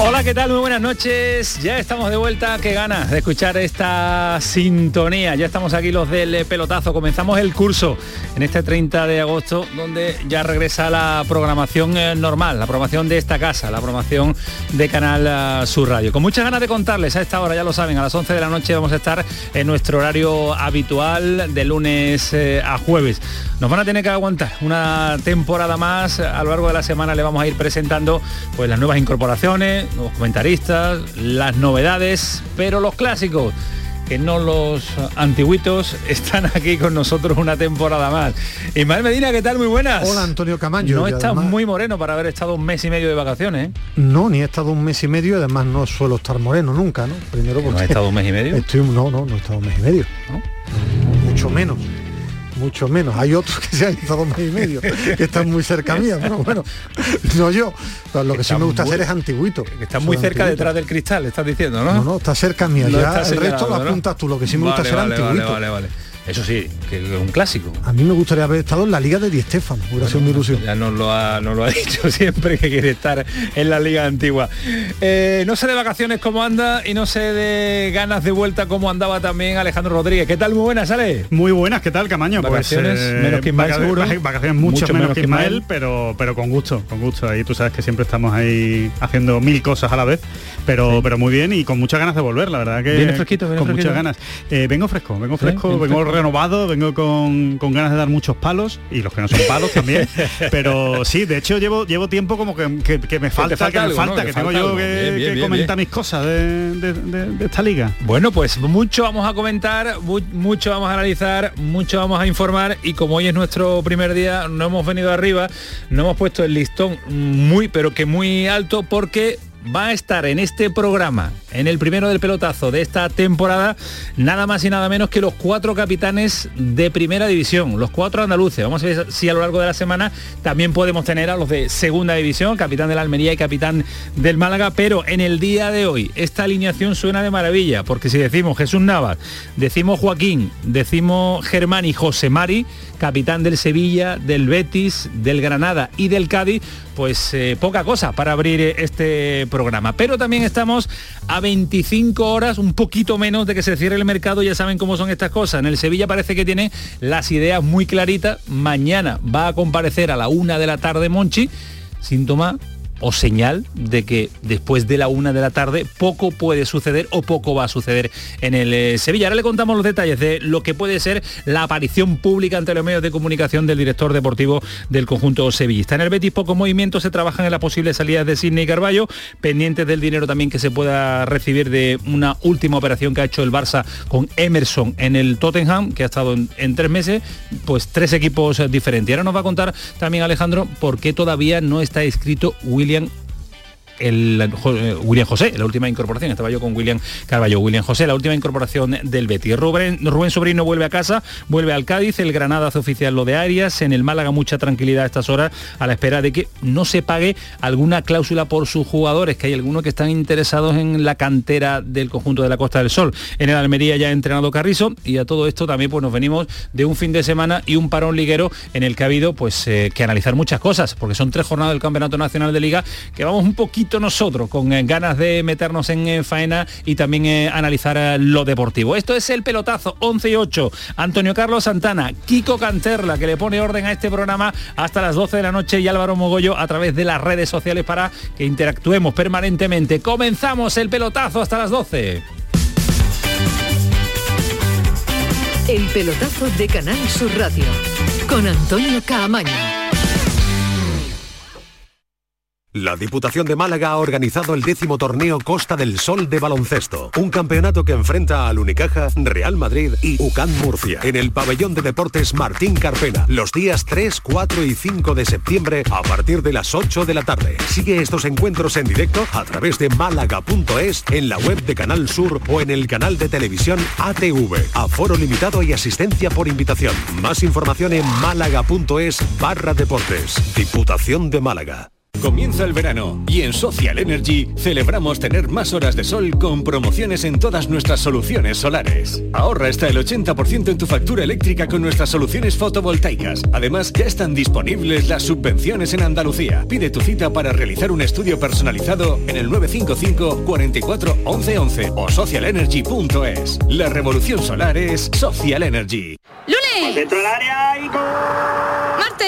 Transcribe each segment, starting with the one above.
Hola, ¿qué tal? Muy buenas noches. Ya estamos de vuelta. Qué ganas de escuchar esta sintonía. Ya estamos aquí los del pelotazo. Comenzamos el curso en este 30 de agosto, donde ya regresa la programación eh, normal, la programación de esta casa, la programación de Canal eh, Sur Radio. Con muchas ganas de contarles a esta hora, ya lo saben, a las 11 de la noche vamos a estar en nuestro horario habitual de lunes eh, a jueves. Nos van a tener que aguantar una temporada más. A lo largo de la semana le vamos a ir presentando pues las nuevas incorporaciones, nuevos comentaristas, las novedades, pero los clásicos que no los antiguitos están aquí con nosotros una temporada más. Ismael Medina, ¿qué tal? Muy buenas. Hola Antonio Camaño. No estás muy moreno para haber estado un mes y medio de vacaciones. ¿eh? No, ni he estado un mes y medio, además no suelo estar moreno nunca, ¿no? Primero porque... ¿No has estado un mes y medio? Estoy, no, no, no he estado un mes y medio. Mucho menos mucho menos. Hay otros que se han estado mes y medio, que están muy cerca mía, pero bueno, no yo. lo que sí me gusta hacer es antiguito. Que están muy cerca detrás del cristal, estás diciendo, ¿no? No, no, está cerca mía. ya el resto lo apuntas tú, lo que sí me gusta hacer antiguito. Vale, vale, eso sí, que es un clásico. A mí me gustaría haber estado en la Liga de Di Stefano, hubiera sido mi ilusión. Ya nos lo, ha, lo ha dicho siempre que quiere estar en la Liga Antigua. Eh, no sé de vacaciones cómo anda y no sé de ganas de vuelta cómo andaba también Alejandro Rodríguez. ¿Qué tal? Muy buenas, ¿sale? Muy buenas, ¿qué tal, Camaño? Pues, vacaciones pues, menos que Ismael, seguro. Vacaciones mucho, menos, que Ismael, pero, pero con gusto, con gusto. Ahí tú sabes que siempre estamos ahí haciendo mil cosas a la vez, pero, pero muy bien y con muchas ganas de volver, la verdad que... Viene fresquito, Con muchas ganas. Eh, vengo fresco, vengo fresco, vengo renovado, vengo con, ganas de dar muchos palos y los que no son palos también. pero sí, de hecho llevo llevo tiempo como que, me falta, que, me falta, que, tengo yo que, comentar mis cosas de, esta liga. Bueno, pues mucho vamos a comentar, mucho vamos a analizar, mucho vamos a informar y como hoy es nuestro primer día, no hemos venido arriba, no hemos puesto el listón muy, pero que muy alto porque va a estar en este programa, en el primero del pelotazo de esta temporada, nada más y nada menos que los cuatro capitanes de primera división, los cuatro andaluces. Vamos a ver si a lo largo de la semana también podemos tener a los de segunda división, capitán de la Almería y capitán del Málaga, pero en el día de hoy esta alineación suena de maravilla, porque si decimos Jesús Navas, decimos Joaquín, decimos Germán y José Mari, capitán del Sevilla, del Betis, del Granada y del Cádiz, pues eh, poca cosa para abrir este programa. Pero también estamos a 25 horas, un poquito menos de que se cierre el mercado, ya saben cómo son estas cosas. En el Sevilla parece que tiene las ideas muy claritas. Mañana va a comparecer a la una de la tarde Monchi, síntoma o señal de que después de la una de la tarde poco puede suceder o poco va a suceder en el eh, Sevilla. Ahora le contamos los detalles de lo que puede ser la aparición pública ante los medios de comunicación del director deportivo del conjunto sevillista. En el Betis poco movimiento se trabajan en las posibles salidas de Sidney Carballo, pendientes del dinero también que se pueda recibir de una última operación que ha hecho el Barça con Emerson en el Tottenham, que ha estado en, en tres meses, pues tres equipos diferentes. Y ahora nos va a contar también Alejandro por qué todavía no está escrito Will William el eh, William José, la última incorporación, estaba yo con William Carballo, William José, la última incorporación del Betis. Rubén, Rubén Sobrino vuelve a casa, vuelve al Cádiz, el Granada hace oficial lo de Arias, en el Málaga mucha tranquilidad a estas horas a la espera de que no se pague alguna cláusula por sus jugadores, que hay algunos que están interesados en la cantera del conjunto de la Costa del Sol. En el Almería ya ha entrenado Carrizo y a todo esto también pues nos venimos de un fin de semana y un parón liguero en el que ha habido pues eh, que analizar muchas cosas, porque son tres jornadas del Campeonato Nacional de Liga que vamos un poquito nosotros, con eh, ganas de meternos en eh, faena y también eh, analizar lo deportivo. Esto es el pelotazo 11 y 8. Antonio Carlos Santana, Kiko Canterla, que le pone orden a este programa hasta las 12 de la noche y Álvaro Mogollo a través de las redes sociales para que interactuemos permanentemente. Comenzamos el pelotazo hasta las 12. El pelotazo de Canal Sur Radio con Antonio Caamaño. La Diputación de Málaga ha organizado el décimo torneo Costa del Sol de baloncesto, un campeonato que enfrenta al Unicaja, Real Madrid y UCAN Murcia, en el pabellón de deportes Martín Carpena, los días 3, 4 y 5 de septiembre a partir de las 8 de la tarde. Sigue estos encuentros en directo a través de málaga.es, en la web de Canal Sur o en el canal de televisión ATV. Aforo limitado y asistencia por invitación. Más información en málaga.es barra deportes. Diputación de Málaga. Comienza el verano y en Social Energy celebramos tener más horas de sol con promociones en todas nuestras soluciones solares. Ahorra hasta el 80% en tu factura eléctrica con nuestras soluciones fotovoltaicas. Además, ya están disponibles las subvenciones en Andalucía. Pide tu cita para realizar un estudio personalizado en el 955 44 11 11 o socialenergy.es. La revolución solar es Social Energy. ¡Lunes! Dentro del área y.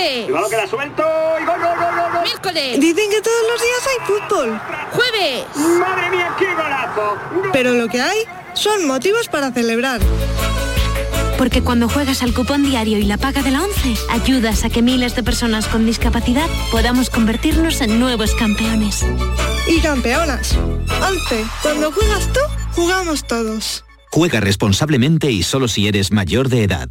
Cuidado que la suelto y ¡Miércoles! Dicen que todos los días hay fútbol. ¡Jueves! ¡Madre mía, qué golazo! Gol. Pero lo que hay son motivos para celebrar. Porque cuando juegas al cupón diario y la paga de la 11, ayudas a que miles de personas con discapacidad podamos convertirnos en nuevos campeones. Y campeonas. 11. Cuando juegas tú, jugamos todos. Juega responsablemente y solo si eres mayor de edad.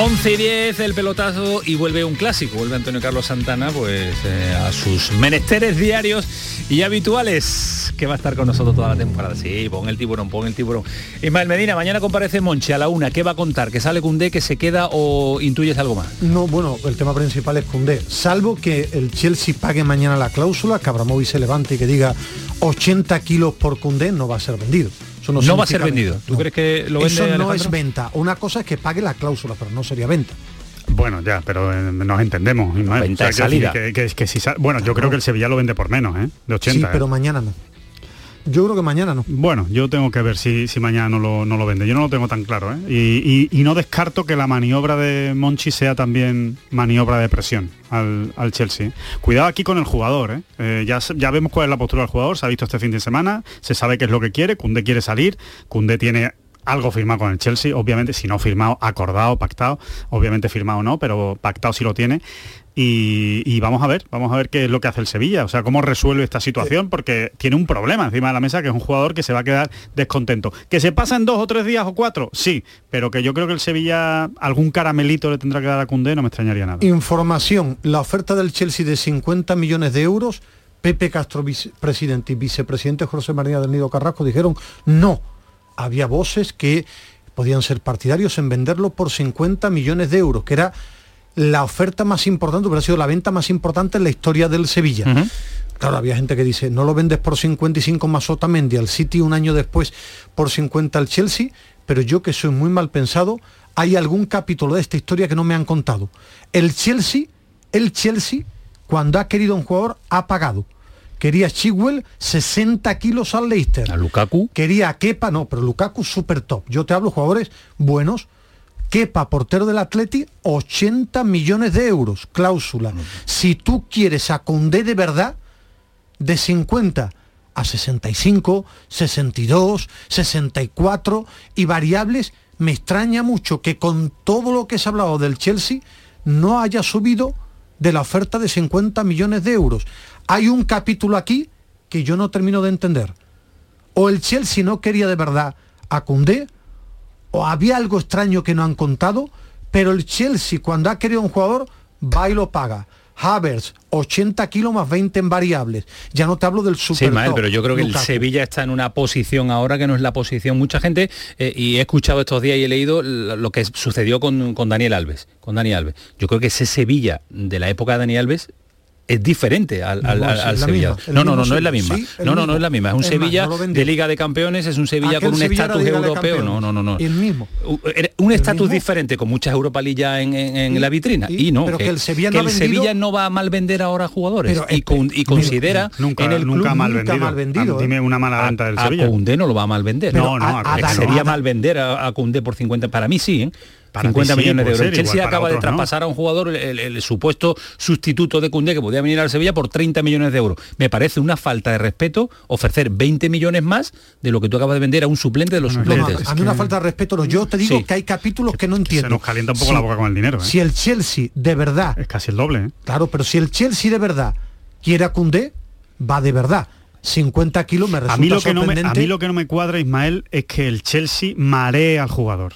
11 y 10 el pelotazo y vuelve un clásico, vuelve Antonio Carlos Santana pues eh, a sus menesteres diarios y habituales que va a estar con nosotros toda la temporada. Sí, pon el tiburón, pon el tiburón. Ismael Medina, mañana comparece Monche a la una, ¿qué va a contar? ¿Que sale Cundé, que se queda o intuyes algo más? No, bueno, el tema principal es Cundé. Salvo que el Chelsea pague mañana la cláusula, que Abramovich se levante y que diga 80 kilos por Cundé, no va a ser vendido. Eso No, va a ser vendido. ¿Tú No. crees que lo vende Eso no Alejandro? es venta. Una cosa es que pague la cláusula, pero no sería venta. Bueno, ya, pero eh, nos entendemos. Venta salida. Que, que- que si sa- bueno, yo creo que el Sevilla lo vende por menos, ¿eh? De 80. sí, ¿eh? pero mañana no. Yo creo que mañana no. Bueno, yo tengo que ver si, si mañana no lo, no lo vende. Yo no lo tengo tan claro. ¿eh? Y, y- no descarto que la maniobra de Monchi sea también maniobra de presión al, al Chelsea. Cuidado aquí con el jugador. ¿eh? Eh, ya, ya vemos cuál es la postura del jugador. Se ha visto este fin de semana. Se sabe qué es lo que quiere. Cundé quiere salir. Cundé tiene algo firmado con el Chelsea, obviamente, si no firmado, acordado, pactado, obviamente firmado no, pero pactado sí lo tiene. Y, y vamos a ver, vamos a ver qué es lo que hace el Sevilla, o sea, cómo resuelve esta situación, porque tiene un problema encima de la mesa, que es un jugador que se va a quedar descontento. ¿Que se pasa en dos o tres días o cuatro? Sí, pero que yo creo que el Sevilla algún caramelito le tendrá que dar a Cundé, no me extrañaría nada. Información, la oferta del Chelsea de 50 millones de euros, Pepe Castro, vicepresidente y vicepresidente José María del Nido Carrasco dijeron no. Había voces que podían ser partidarios en venderlo por 50 millones de euros, que era la oferta más importante, hubiera sido la venta más importante en la historia del Sevilla. Claro, había gente que dice, no lo vendes por 55 más Otamendi al City un año después por 50 al Chelsea, pero yo que soy muy mal pensado, hay algún capítulo de esta historia que no me han contado. El Chelsea, el Chelsea, cuando ha querido un jugador, ha pagado. Quería Chigwell 60 kilos al Leicester. A Lukaku. Quería a Kepa, no, pero Lukaku super top. Yo te hablo jugadores buenos. Kepa, portero del Atleti, 80 millones de euros, cláusula. Si tú quieres a Condé de verdad, de 50 a 65, 62, 64 y variables, me extraña mucho que con todo lo que se ha hablado del Chelsea no haya subido de la oferta de 50 millones de euros. Hay un capítulo aquí que yo no termino de entender. O el Chelsea no quería de verdad a Koundé, o había algo extraño que no han contado, pero el Chelsea cuando ha querido un jugador va y lo paga. Havertz, 80 kilos más 20 en variables. Ya no te hablo del super Sí, Mael, top, pero yo creo que el. Sevilla está en una posición ahora que no es la posición. Mucha gente, eh, y he escuchado estos días y he leído lo que sucedió con, con Daniel Alves. Con Dani Alves. Yo creo que ese Sevilla de la época de Dani Alves es diferente al, al, Sevilla. misma, No, no, no, no es la misma. Sí, no, no, no es la misma. Es un Es más, Sevilla no de Liga de Campeones, es un Sevilla Aquel con un Sevilla estatus europeo. No, no, no, no. El mismo. Un estatus diferente con muchas Europa ya en, en- en Y- la vitrina. y- Y, no, pero que el Sevilla que el vendido- Sevilla no va a mal vender ahora a jugadores. Pero, y, con- y considera Nunca, en el nunca club mal nunca vendido. mal vendido, Ah, Dime ¿eh? una mala venta del a Sevilla. Koundé no lo va a mal vender. No, no, a- a a. Sería a- mal vender a, a Koundé por 50 para mí sí, ¿eh? Para 50 ti sí, millones de euros. ser, el Chelsea igual acaba de no. traspasar a un jugador, el, el supuesto sustituto de Koundé que podía venir al Sevilla por 30 millones de euros. Me parece una falta de respeto ofrecer 20 millones más de lo que tú acabas de vender a un suplente de los No, no, suplentes. a mí una falta de respeto. no. Yo te digo Sí. que hay capítulos que no Se entiendo. nos calienta un poco Si- la boca con el dinero. ¿eh? Si el Chelsea de verdad, Es casi el doble. ¿eh? claro, pero si el Chelsea de verdad quiere a Koundé, va de verdad. 50 kilos me resulta A mí, lo que no me, a mí lo que no me cuadra, Ismael, es que el Chelsea maree al jugador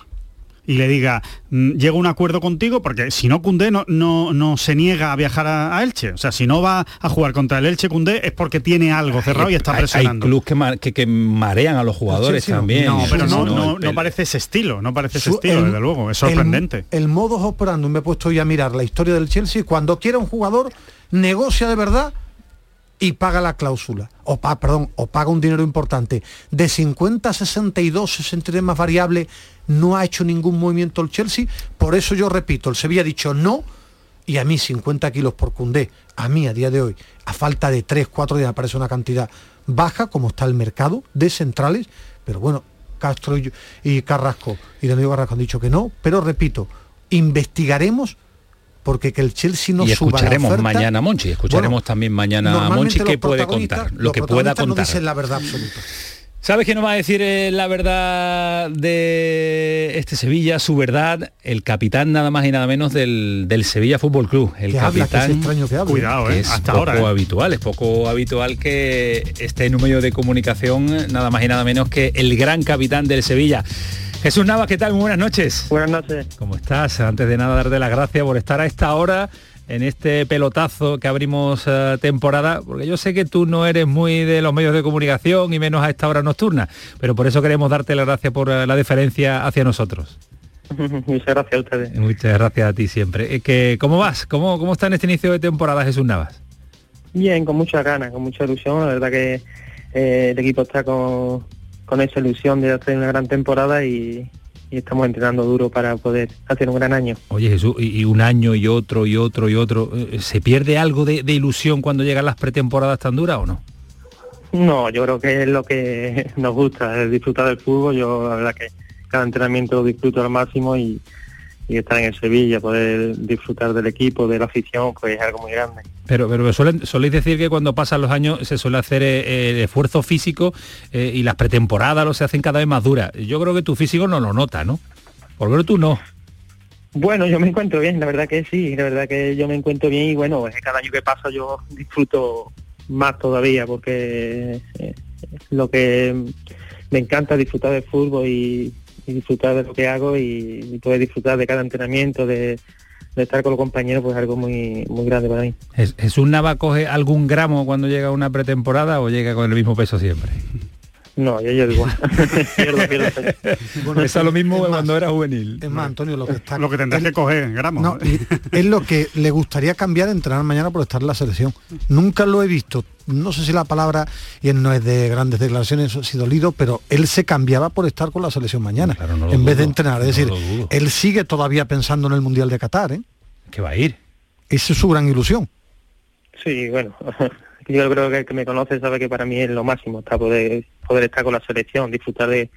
y le diga, mm, llego a un acuerdo contigo, porque si no Cundé no, no, no se niega a viajar a, a Elche. O sea, si no va a jugar contra el Elche Cundé es porque tiene algo cerrado y está Hay- Hay presionando. clubes que, ma- que- que marean a los jugadores también. no, pero no, no, el no parece ese estilo, no parece ese Su- estilo, el- desde luego. Es el- sorprendente. El, modo operando, me he puesto hoy a mirar la historia del Chelsea, cuando quiere un jugador, negocia de verdad y paga la cláusula. O, pa- perdón, o paga un dinero importante. De 50 a 62, 63 más variable, no ha hecho ningún movimiento el Chelsea. Por eso yo repito, el Sevilla ha dicho no, y a mí 50 kilos por Cundé, a mí a día de hoy, a falta de 3, 4 días, me parece una cantidad baja, como está el mercado de centrales, pero bueno, Castro y, y Carrasco y Danilo Carrasco han dicho que no, pero repito, investigaremos porque que el Chelsea no y suba la escucharemos oferta- mañana a Monchi, escucharemos Bueno, también mañana a Monchi qué puede contar, lo que pueda no contar. dicen la verdad absoluta. ¿Sabes quién nos va a decir eh, la verdad de este Sevilla, su verdad? El capitán nada más y nada menos del, del Sevilla Fútbol Club. El Que habla, que es capitán extraño que hable. Cuidado, que ¿eh? es Hasta poco ahora. ¿eh? habitual, es poco habitual que esté en un medio de comunicación nada más y nada menos que el gran capitán del Sevilla. Jesús Navas, ¿qué tal? Muy buenas noches. Buenas noches. ¿Cómo estás? Antes de nada, darte las gracias por estar a esta hora en este pelotazo que abrimos eh, temporada, porque yo sé que tú no eres muy de los medios de comunicación y menos a esta hora nocturna, pero por eso queremos darte las gracias por eh, la deferencia hacia nosotros. Muchas gracias a ustedes. Muchas gracias a ti siempre. Eh, que, ¿Cómo vas? ¿Cómo, ¿Cómo está en este inicio de temporada Jesús Navas? Bien, con muchas ganas, con mucha ilusión. La verdad que eh, el equipo está con, con esa ilusión de hacer una gran temporada y, y estamos entrenando duro para poder hacer un gran año. Oye Jesús, y, y un año y otro y otro y otro, eh, ¿se pierde algo de, de ilusión cuando llegan las pretemporadas tan duras o no? No, yo creo que es lo que nos gusta, es disfrutar del fútbol. Yo la verdad que cada entrenamiento lo disfruto al máximo y, y estar en el Sevilla, poder disfrutar del equipo, de la afición, pues es algo muy grande. Pero, pero suelen, soléis decir que cuando pasan los años se suele hacer eh, el esfuerzo físico eh, y las pretemporadas lo se hacen cada vez más duras. Yo creo que tu físico no lo nota, ¿no? Por lo tú no. Bueno, yo me encuentro bien, la verdad que sí, la verdad que yo me encuentro bien y bueno, es que cada año que pasa yo disfruto más todavía porque eh, lo que me encanta disfrutar del fútbol y, y disfrutar de lo que hago y, poder disfrutar de cada entrenamiento, de, estar con los compañeros, pues es algo muy, muy grande para mí. ¿Jes- ¿Jesús Nava coge algún gramo cuando llega una pretemporada o llega con el mismo peso siempre? No, yo llevo igual. pierdo, pierdo peso. Pesa lo mismo es más, cuando era juvenil. Es más, Antonio, lo que está... Lo que tendrás que coger en gramos. No, ¿eh? es lo que le gustaría cambiar entrenar mañana por estar en la selección. Nunca lo he visto. No sé si la palabra, y él no es de grandes declaraciones, ha sido dolido, pero él se cambiaba por estar con la selección mañana, Claro, no lo en vez de entrenar. Es no decir, él sigue todavía pensando en el Mundial de Qatar, ¿eh? Que va a ir. Esa es su gran ilusión. Sí, bueno, yo creo que el que me conoce sabe que para mí es lo máximo, está poder, poder estar con la selección, disfrutar de,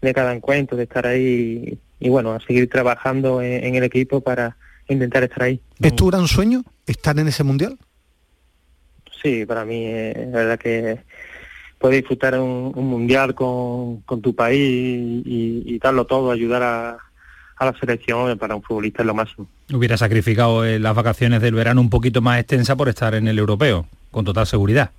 de cada encuentro, de estar ahí y, y bueno, a seguir trabajando en, en el equipo para intentar estar ahí. ¿Es tu gran sueño estar en ese Mundial? Sí, para mí eh, la verdad que poder disfrutar un, un mundial con, con tu país y, y darlo todo, ayudar a, a la selección, eh, para un futbolista es lo máximo. Hubiera sacrificado eh, las vacaciones del verano un poquito más extensa por estar en el europeo, con total seguridad.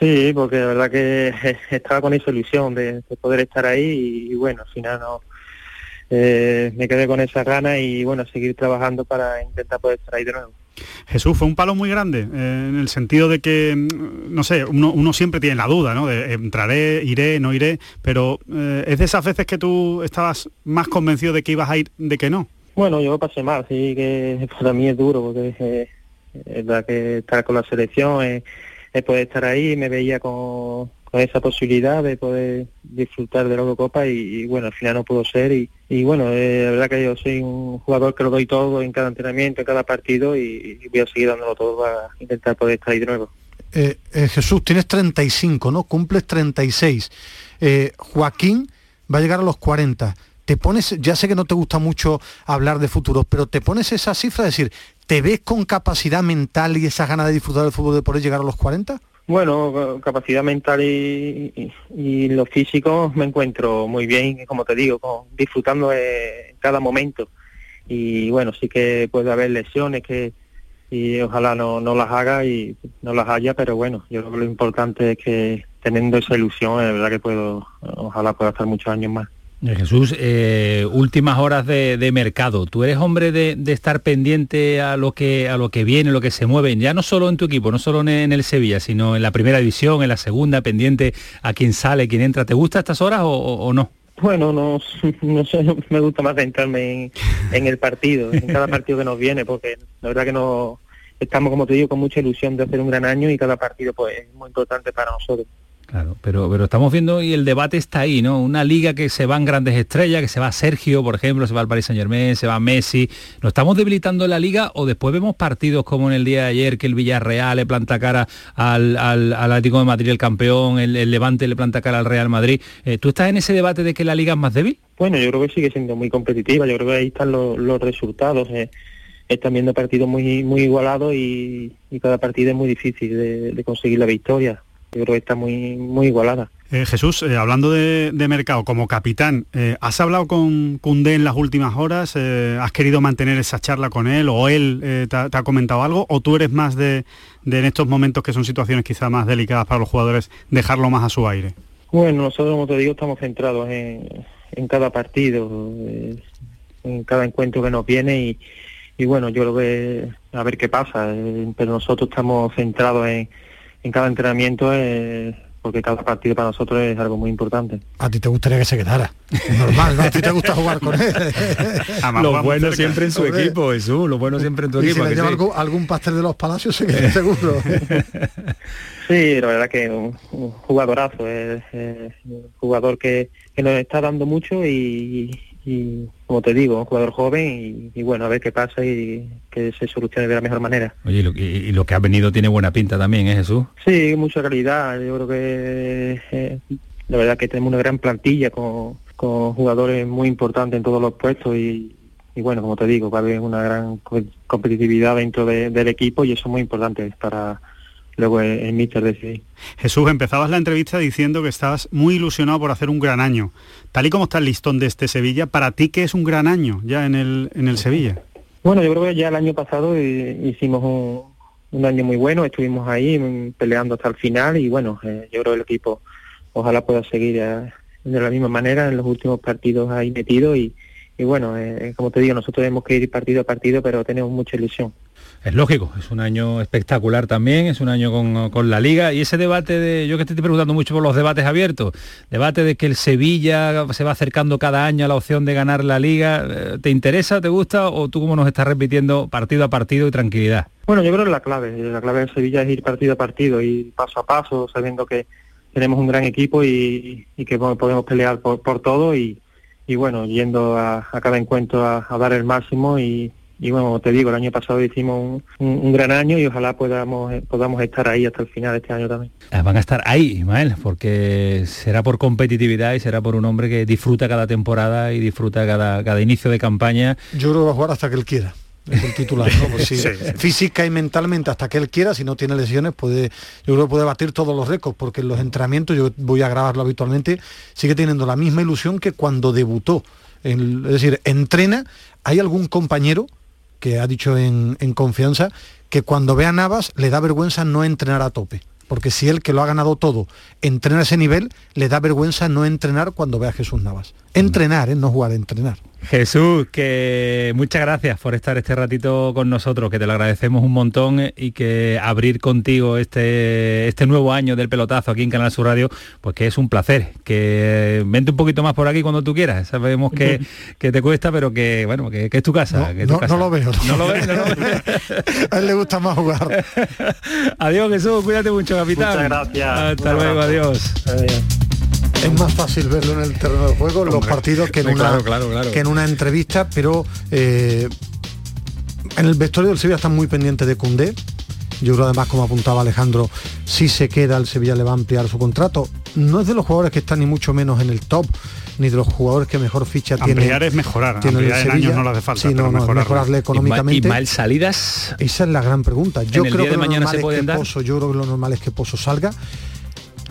Sí, porque la verdad que estaba con esa ilusión de, de poder estar ahí y, y bueno, al final no eh, me quedé con esa gana y bueno, seguir trabajando para intentar poder estar ahí de nuevo. Jesús, fue un palo muy grande, eh, en el sentido de que, mm, no sé, uno, uno siempre tiene la duda, ¿no? De entraré, iré, no iré, pero eh, es de esas veces que tú estabas más convencido de que ibas a ir de que no. Bueno, yo pasé mal, sí que para mí es duro porque eh, es verdad que estar con la selección es, es poder estar ahí, me veía con, esa posibilidad de poder disfrutar de la Eurocopa y, bueno, al final no pudo ser y, bueno, eh, la verdad que yo soy un jugador que lo doy todo en cada entrenamiento, en cada partido y, voy a seguir dándolo todo para intentar poder estar ahí de nuevo. Eh, eh, Jesús, tienes 35, ¿no? Cumples 36. Eh, Joaquín va a llegar a los 40. Te pones, ya sé que no te gusta mucho hablar de futuros, pero te pones esa cifra, decir, ¿te ves con capacidad mental y esa ganas de disfrutar del fútbol de poder llegar a los 40? Bueno, capacidad mental y, y, lo físico me encuentro muy bien, como te digo, disfrutando de cada momento. Y bueno, sí que puede haber lesiones que y ojalá no, no las haga y no las haya, pero bueno, yo creo que lo importante es que teniendo esa ilusión, es verdad que puedo, ojalá pueda estar muchos años más. Jesús, eh, últimas horas de, mercado. Tú eres hombre de, estar pendiente a lo que a lo que viene, lo que se mueve, ya no solo en tu equipo, no solo en, el Sevilla, sino en la primera división, en la segunda, pendiente a quién sale, quién entra. ¿Te gusta estas horas o, no? Bueno, no, sé, me gusta más centrarme en, en el partido, en cada partido que nos viene, porque la verdad que no estamos, como te digo, con mucha ilusión de hacer un gran año y cada partido pues es muy importante para nosotros. Claro, pero, pero estamos viendo y el debate está ahí, ¿no? Una liga que se van grandes estrellas, que se va Sergio, por ejemplo, se va al Paris Saint Germain, se va Messi. ¿Nos estamos debilitando la liga o después vemos partidos como en el día de ayer que el Villarreal le planta cara al, al, Atlético de Madrid, el campeón, el, Levante le planta cara al Real Madrid? Eh, ¿Tú estás en ese debate de que la liga es más débil? Bueno, yo creo que sigue siendo muy competitiva, yo creo que ahí están los, resultados. Eh están viendo partidos muy muy igualados y, cada partido es muy difícil de, conseguir la victoria. Yo creo que está muy muy igualada. Eh, Jesús, eh, hablando de, de, mercado, como capitán, eh, ¿has hablado con Cundé en las últimas horas? Eh, ¿Has querido mantener esa charla con él o él te ha, te, ha, comentado algo? ¿O tú eres más de, de, en estos momentos que son situaciones quizás más delicadas para los jugadores, dejarlo más a su aire? Bueno, nosotros, como te digo, estamos centrados en, en cada partido, en cada encuentro que nos viene y y bueno, yo creo que a ver qué pasa, pero nosotros estamos centrados en, en cada entrenamiento eh, porque cada partido para nosotros es algo muy importante. A ti te gustaría que se quedara, normal, ¿no? A ti te gusta jugar con él. lo bueno siempre en su Hombre. equipo, Jesús, lo bueno siempre en tu y equipo. Si le lleva sí. algún, algún, pastel de los palacios, se queda seguro. sí, la verdad que un, un jugadorazo, es, es, un jugador que, que nos está dando mucho y, y como te digo, un jugador joven y, y, bueno, a ver qué pasa y que se solucione de la mejor manera. Oye, y lo, y lo que ha venido tiene buena pinta también, ¿eh, Jesús? Sí, mucha calidad. Yo creo que eh, la verdad que tenemos una gran plantilla con, con jugadores muy importantes en todos los puestos y, y bueno, como te digo, va a haber una gran competitividad dentro de, del equipo y eso es muy importante para luego el, míster decidir. Jesús, empezabas la entrevista diciendo que estabas muy ilusionado por hacer un gran año. Tal y como está el listón de este Sevilla, ¿para ti qué es un gran año ya en el, en el Sevilla? Bueno, yo creo que ya el año pasado hicimos un, un año muy bueno, estuvimos ahí mm, peleando hasta el final y bueno, eh, yo creo que el equipo ojalá pueda seguir eh, de la misma manera en los últimos partidos ahí metido y, y bueno, eh, como te digo, nosotros tenemos que ir partido a partido, pero tenemos mucha ilusión es lógico, es un año espectacular también, es un año con, con, la liga y ese debate de, yo que te estoy preguntando mucho por los debates abiertos, debate de que el Sevilla se va acercando cada año a la opción de ganar la liga, eh, ¿te interesa, te gusta o tú como nos estás repitiendo partido a partido y tranquilidad? Bueno, yo creo que la clave, la clave del Sevilla es ir partido a partido y paso a paso, sabiendo que tenemos un gran equipo y, que podemos pelear por, por todo y, bueno, yendo a, cada encuentro a dar el máximo y, y bueno, te digo, el año pasado hicimos un, un, un, gran año y ojalá podamos, podamos estar ahí hasta el final de este año también. Van a estar ahí, Ismael, porque será por competitividad y será por un hombre que disfruta cada temporada y disfruta cada, cada inicio de campaña. Yo creo que va a jugar hasta que él quiera. Es el titular, ¿no? Pues sí, sí, sí. Física y mentalmente hasta que él quiera, si no tiene lesiones, puede, yo creo que puede batir todos los récords, porque en los entrenamientos, yo voy a grabarlo habitualmente, sigue teniendo la misma ilusión que cuando debutó. En, es decir, entrena, hay algún compañero que ha dicho en, en, confianza que cuando ve a Navas le da vergüenza no entrenar a tope. Porque si él, que lo ha ganado todo, entrena a ese nivel, le da vergüenza no entrenar cuando ve a Jesús Navas. Entrenar, ¿eh? no jugar, entrenar. Jesús, que muchas gracias por estar este ratito con nosotros, que te lo agradecemos un montón y que abrir contigo este, este nuevo año del pelotazo aquí en Canal Sur Radio, pues que es un placer. Que vente un poquito más por aquí cuando tú quieras. Sabemos que, que te cuesta, pero que bueno, que, que es tu casa. No, que es tu no, casa. no lo veo. No lo ves, no lo ves. A él le gusta más jugar. adiós Jesús, cuídate mucho, capitán. Muchas gracias. Hasta luego, abrazo. adiós. Es más fácil verlo en el terreno de juego, los Hombre, partidos, que en, una, claro, claro, claro. que en una entrevista, pero eh, en el vestuario del Sevilla están muy pendientes de Cundé. Yo creo además, como apuntaba Alejandro, si se queda el Sevilla le va a ampliar su contrato. No es de los jugadores que están ni mucho menos en el top, ni de los jugadores que mejor ficha tiene. Ampliar es mejorar, tiene el ampliar en Sevilla. años no le hace falta, Sí, no, pero no, mejorarlo. mejorarle ¿Y, económicamente. mal salidas? Esa es la gran pregunta. Yo ¿En el creo día que de lo mañana normal se es pueden que? Pozo, yo creo que lo normal es que Pozo salga.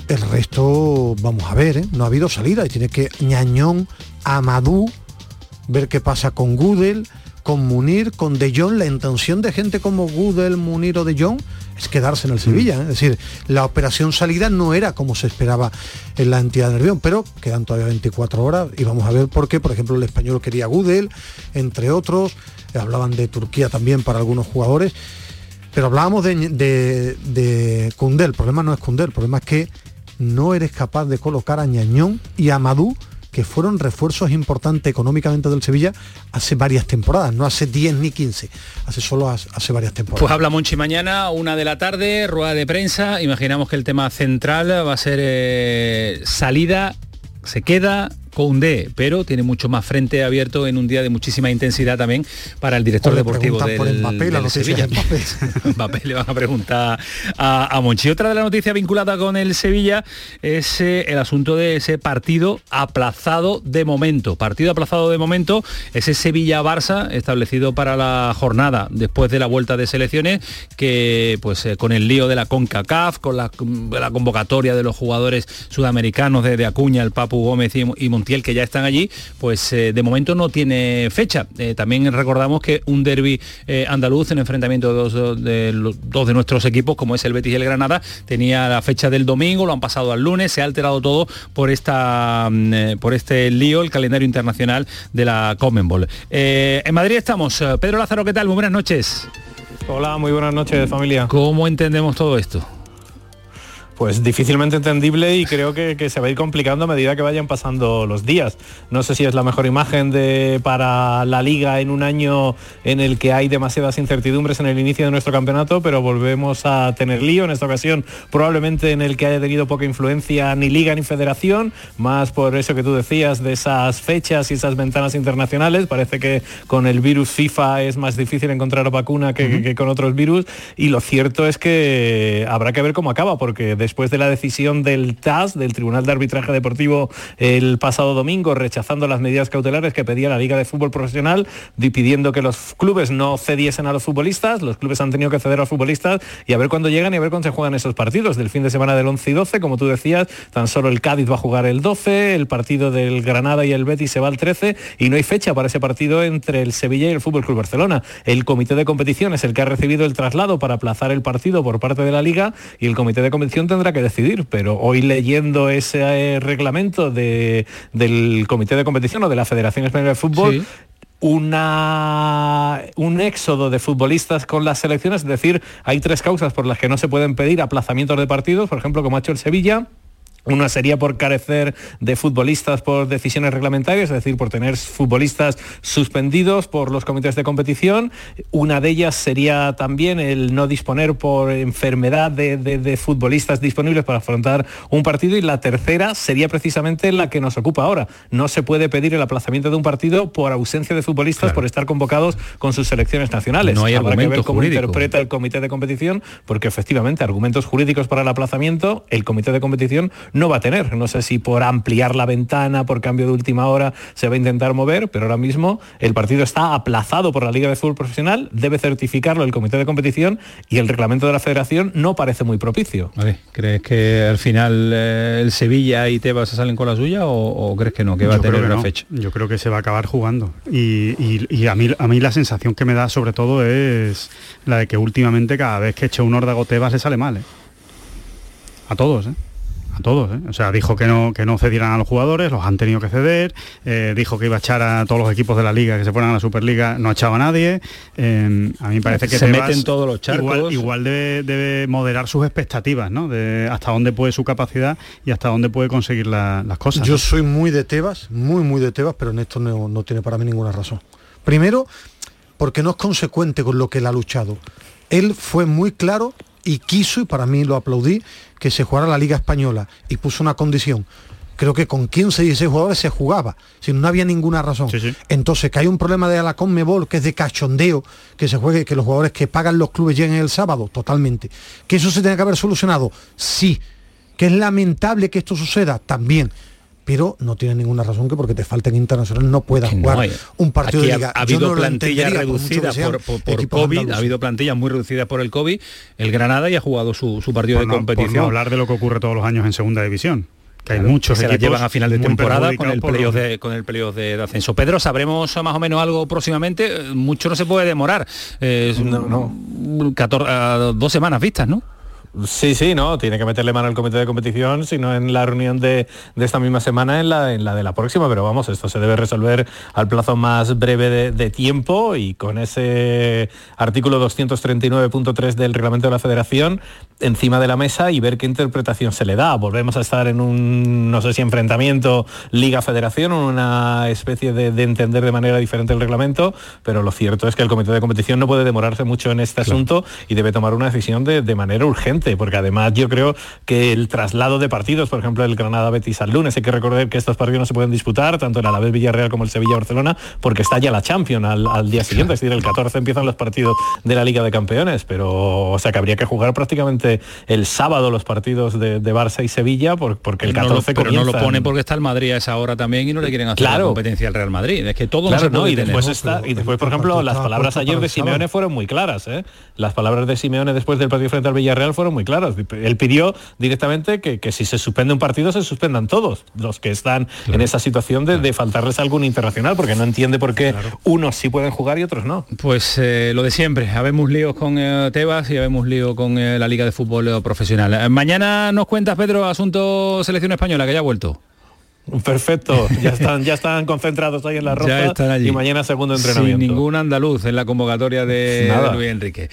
El resto, vamos a ver, ¿eh? no ha habido salida y tiene que Ñañón, Amadú, ver qué pasa con Gudel, con Munir, con De Jong. La intención de gente como Gudel, Munir o De Jong es quedarse en el Sevilla. ¿eh? Es decir, la operación salida no era como se esperaba en la entidad de Nervión, pero quedan todavía 24 horas y vamos a ver por qué. Por ejemplo, el español quería Gudel, entre otros. Hablaban de Turquía también para algunos jugadores. Pero hablábamos de, de, de. El problema no es Koundé, el problema es que no eres capaz de colocar a Ñañón y a Madú, que fueron refuerzos importantes económicamente del Sevilla hace varias temporadas, no hace 10 ni 15, hace solo hace, varias temporadas. Pues habla Monchi mañana, una de la tarde, rueda de prensa. Imaginamos que el tema central va a ser eh, salida, se queda Koundé, pero tiene mucho más frente abierto en un día de muchísima intensidad también para el director deportivo del, por Mbappé, la del Sevilla. Mbappé. Mbappé le van a preguntar a, a Monchi. Otra de las noticias vinculada con el Sevilla es eh, el asunto de ese partido aplazado de momento. Partido aplazado de momento, ese Sevilla-Barça establecido para la jornada después de la vuelta de selecciones, que pues eh, con el lío de la CONCACAF, con la, la convocatoria de los jugadores sudamericanos de, de Acuña, el Papu Gómez y, y Montiel, que ya están allí, pues eh, de momento no tiene fecha. Eh, también recordamos que un derby eh, andaluz en enfrentamiento de dos de, dos de nuestros equipos, como es el Betis y el Granada, tenía la fecha del domingo, lo han pasado al lunes, se ha alterado todo por esta mm, por este lío, el calendario internacional de la Conmebol. Eh, en Madrid estamos. Pedro Lázaro, ¿qué tal? Muy buenas noches. Hola, muy buenas noches familia. ¿Cómo entendemos todo esto? Pues difícilmente entendible y creo que, que se va a ir complicando a medida que vayan pasando los días. No sé si es la mejor imagen de, para la liga en un año en el que hay demasiadas incertidumbres en el inicio de nuestro campeonato, pero volvemos a tener lío en esta ocasión, probablemente en el que haya tenido poca influencia ni liga ni federación, más por eso que tú decías de esas fechas y esas ventanas internacionales. Parece que con el virus FIFA es más difícil encontrar vacuna que, que con otros virus y lo cierto es que habrá que ver cómo acaba, porque después de la decisión del TAS, del Tribunal de Arbitraje Deportivo, el pasado domingo, rechazando las medidas cautelares que pedía la Liga de Fútbol Profesional, di- pidiendo que los clubes no cediesen a los futbolistas, los clubes han tenido que ceder a los futbolistas y a ver cuándo llegan y a ver cuándo se juegan esos partidos. Del fin de semana del 11 y 12, como tú decías, tan solo el Cádiz va a jugar el 12, el partido del Granada y el Betis se va al 13 y no hay fecha para ese partido entre el Sevilla y el Fútbol Club Barcelona. El comité de competición es el que ha recibido el traslado para aplazar el partido por parte de la liga y el comité de competición tendrá que decidir, pero hoy leyendo ese eh, reglamento de- del comité de competición o de la Federación Española de Fútbol, Sí. una, un éxodo de futbolistas con las selecciones, es decir, hay tres causas por las que no se pueden pedir aplazamientos de partidos, por ejemplo, como ha hecho el Sevilla. Una sería por carecer de futbolistas por decisiones reglamentarias, es decir, por tener futbolistas suspendidos por los comités de competición. Una de ellas sería también el no disponer por enfermedad de, de- de futbolistas disponibles para afrontar un partido. Y la tercera sería precisamente la que nos ocupa ahora. No se puede pedir el aplazamiento de un partido por ausencia de futbolistas por estar convocados con sus selecciones nacionales. No hay Habrá que ver cómo jurídico. interpreta el comité de competición, porque efectivamente argumentos jurídicos para el aplazamiento el comité de competición no va a tener. No sé si por ampliar la ventana, por cambio de última hora, se va a intentar mover, pero ahora mismo el partido está aplazado por la Liga de Fútbol Profesional, debe certificarlo el comité de competición y el reglamento de la federación no parece muy propicio. Vale, ¿Crees que al final eh, el Sevilla y Tebas se salen con la suya o, o crees que no, que va a Yo tener una no. fecha? Yo creo que se va a acabar jugando. Y, y- y a, mí, a mí la sensación que me da sobre todo es la de que últimamente cada vez que echa un órdago Tebas le sale mal. ¿eh? A todos, ¿eh? A todos. ¿eh? O sea, dijo que no, que no cedieran a los jugadores, los han tenido que ceder, eh, dijo que iba a echar a todos los equipos de la liga que se fueran a la Superliga, no ha echado a nadie. Eh, a mí me parece que se meten todos los charcos. Igual, igual debe, debe moderar sus expectativas, ¿no? De hasta dónde puede su capacidad y hasta dónde puede conseguir la- las cosas. Yo soy muy de Tebas, muy, muy de Tebas, pero en esto no, no tiene para mí ninguna razón. Primero, porque no es consecuente con lo que él ha luchado. Él fue muy claro y quiso, y para mí lo aplaudí, que se jugara la Liga Española y puso una condición. Creo que con 15 y 16 jugadores se jugaba, si no había ninguna razón. Entonces, que hay un problema de la Conmebol, que es de cachondeo, que se juegue, que los jugadores que pagan los clubes lleguen el sábado, totalmente. Que eso se tiene que haber solucionado, sí. Que es lamentable que esto suceda, también. Pero no tiene ninguna razón que porque te falten internacionales no puedas Que no jugar hay. un partido Aquí de ha- liga. Ha, Yo habido no lo plantillas entendería, por por, por- por COVID, andaluces. ha habido plantillas muy reducidas por el COVID, el Granada y ha jugado su, su partido Por de no- por competición. no hablar de lo que ocurre todos los años en segunda división. Que hay Claro, muchos que se la llevan a final de temporada con el por playoff de, con el playoff de, de ascenso. Pedro, sabremos más o menos algo próximamente. Eh, Mucho no se puede demorar. Eh, es un- 14 ah, dos semanas vistas, ¿no? Sí, sí, no, tiene que meterle mano al comité de competición, sino en la reunión de, de esta misma semana, en la, en la de la próxima, pero vamos, esto se debe resolver al plazo más breve de, de tiempo y con ese artículo 239.3 del reglamento de la federación encima de la mesa y ver qué interpretación se le da. Volvemos a estar en un, no sé si enfrentamiento liga-federación, una especie de, de entender de manera diferente el reglamento, pero lo cierto es que el comité de competición no puede demorarse mucho en este asunto y debe tomar una decisión de, de manera urgente, porque además yo creo que el traslado de partidos, por ejemplo, el Granada Betis al lunes, hay que recordar que estos partidos no se pueden disputar, tanto el Alavés Villarreal como el Sevilla Barcelona, porque está ya la Champions al, al día siguiente, es decir, el 14 empiezan los partidos de la Liga de Campeones, pero o sea que habría que jugar prácticamente el sábado los partidos de, de Barça y Sevilla, por- porque el No lo- 14 pero no lo pone porque está el Madrid a esa hora también y no le quieren hacer Claro. la competencia al Real Madrid. Es que todo Claro, no se no, puede y tener. después está, y después, por ejemplo, las palabras ayer de Simeone fueron muy claras, ¿eh? Las palabras de Simeone después del partido frente al Villarreal fueron muy claras. Él pidió directamente que, que si se suspende un partido, se suspendan todos los que están en esa situación de, de faltarles algún internacional, porque no entiende por qué unos sí pueden jugar y otros no. Pues eh, lo de siempre, habemos líos con eh, Tebas y habemos lío con eh, la Liga de Fútbol Profesional. Mañana nos cuentas, Pedro, asunto selección española, que ya ha vuelto. Perfecto, ya están, ya están concentrados ahí en la ropa y mañana segundo Sin entrenamiento. ningún andaluz en la convocatoria de Nada. Luis Enrique.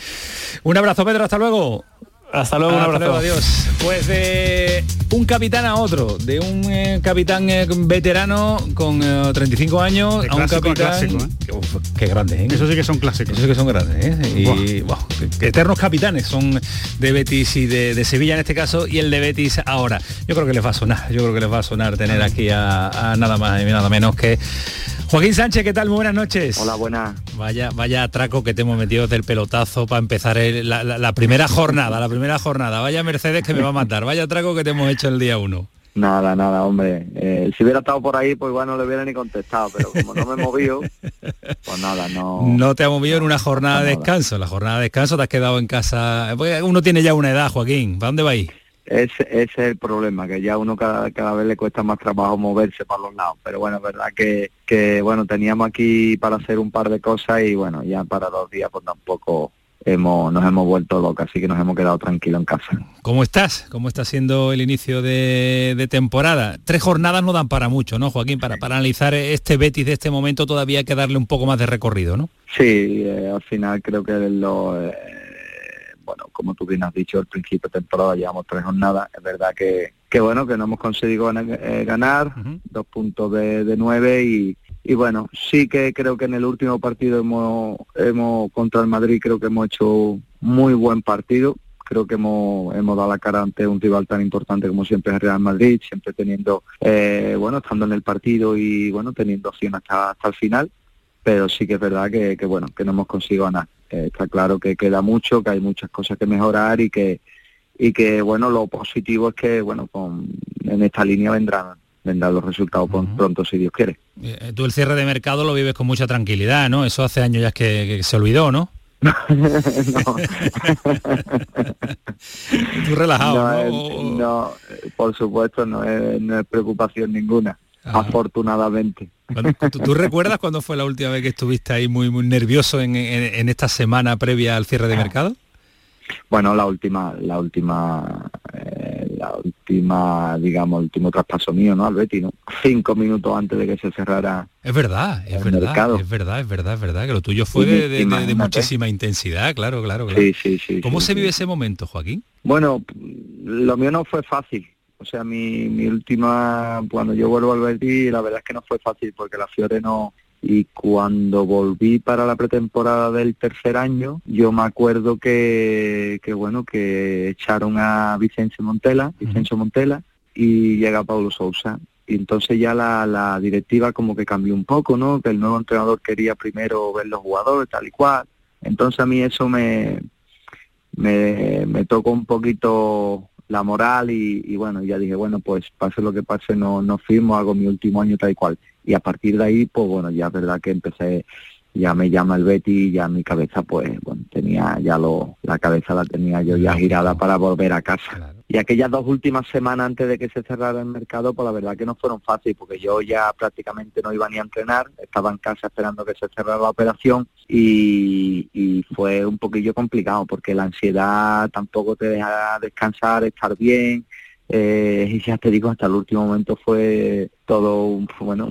Un abrazo, Pedro, hasta luego. Hasta luego, un Hasta abrazo. luego, adiós. Pues de un capitán a otro, de un eh, capitán eh, veterano con eh, 35 años De a un a capitán... clásico, ¿eh? que, uf, qué grande, ¿eh? Eso sí que son clásicos. Eso sí que son grandes, ¿eh? Y buah, que- eternos capitanes son de Betis y de, de Sevilla en este caso y el de Betis ahora. Yo creo que les va a sonar, yo creo que les va a sonar tener aquí a, a nada más y nada menos que Joaquín Sánchez, ¿qué tal? Muy buenas noches. Hola, buenas. Vaya, vaya atraco que te hemos metido del pelotazo para empezar el- la, la- la primera jornada, la primera jornada. Vaya Mercedes que me va a matar, vaya atraco que te hemos hecho el día uno. Nada, nada, hombre. Eh, si hubiera estado por ahí, pues igual no le hubiera ni contestado, pero como no me he movido, pues nada, no. No te ha movido en una jornada de descanso. La jornada de descanso te has quedado en casa. Porque Uno tiene ya una edad, Joaquín. ¿Para dónde va ahí? Ese, ese es el problema, que ya uno cada, cada vez le cuesta más trabajo moverse para los lados. Pero bueno, es verdad que, que bueno, teníamos aquí para hacer un par de cosas y bueno, ya para dos días pues tampoco hemos, nos hemos vuelto locos, así que nos hemos quedado tranquilos en casa. ¿Cómo estás? ¿Cómo está siendo el inicio de, de temporada? Tres jornadas no dan para mucho, ¿no, Joaquín? Para, para analizar este Betis de este momento todavía hay que darle un poco más de recorrido, ¿no? Sí, eh, al final creo que lo, eh, bueno, como tú bien has dicho, al principio de temporada llevamos tres jornadas. Es verdad que, que bueno, que no hemos conseguido ganar, eh, ganar, dos puntos de, de nueve y, y bueno, sí que creo que en el último partido hemos, hemos contra el Madrid creo que hemos hecho muy buen partido. Creo que hemos, hemos dado la cara ante un rival tan importante como siempre es Real Madrid, siempre teniendo, eh, bueno, estando en el partido y bueno, teniendo opción hasta, hasta el final pero sí que es verdad que, que, bueno que no hemos conseguido ganar Eh, está claro que queda mucho que hay muchas cosas que mejorar y que y que bueno lo positivo es que bueno con en esta línea vendrán vendrán los resultados pron- pronto si Dios quiere Eh, Tú el cierre de mercado lo vives con mucha tranquilidad, ¿no? Eso hace años ya que, que se olvidó, ¿no? Tú relajado, no, ¿no? no, eh, por supuesto no es, no es preocupación ninguna afortunadamente ¿Tú, tú recuerdas cuándo fue la última vez que estuviste ahí muy, muy nervioso en, en- en esta semana previa al cierre de mercado? Bueno, la última, la última, eh, la última, digamos, el último traspaso mío, ¿no? Al Betis, ¿no? Cinco minutos antes de que se cerrara. Es verdad, es verdad, es verdad, es verdad, es verdad, que lo tuyo fue de, muchísima intensidad, claro, claro, claro. Sí, sí, sí. ¿Cómo se vive ese momento, Joaquín? Bueno, lo mío no fue fácil. O sea, mi, mi última, cuando yo vuelvo al Betis, la verdad es que no fue fácil porque la Fiore no, y cuando volví para la pretemporada del tercer año, yo me acuerdo que, que bueno, que echaron a Vicencio Montela, Vicencio Montela, y llega Paulo Sousa. Y entonces ya la, la directiva como que cambió un poco, ¿no? Que el nuevo entrenador quería primero ver los jugadores, tal y cual. Entonces a mí eso me, me, me tocó un poquito la moral y, y, bueno, ya dije, bueno, pues pase lo que pase, no, no firmo, hago mi último año tal y cual. Y a partir de ahí, pues bueno, ya es verdad que empecé, ya me llama el Betty y ya mi cabeza, pues bueno, tenía ya lo, la cabeza la tenía yo ya girada para volver a casa. Y aquellas dos últimas semanas antes de que se cerrara el mercado, pues la verdad que no fueron fáciles, porque yo ya prácticamente no iba ni a entrenar, estaba en casa esperando que se cerrara la operación y, y fue un poquillo complicado, porque la ansiedad tampoco te deja descansar, estar bien, eh, y ya te digo, hasta el último momento fue todo, bueno,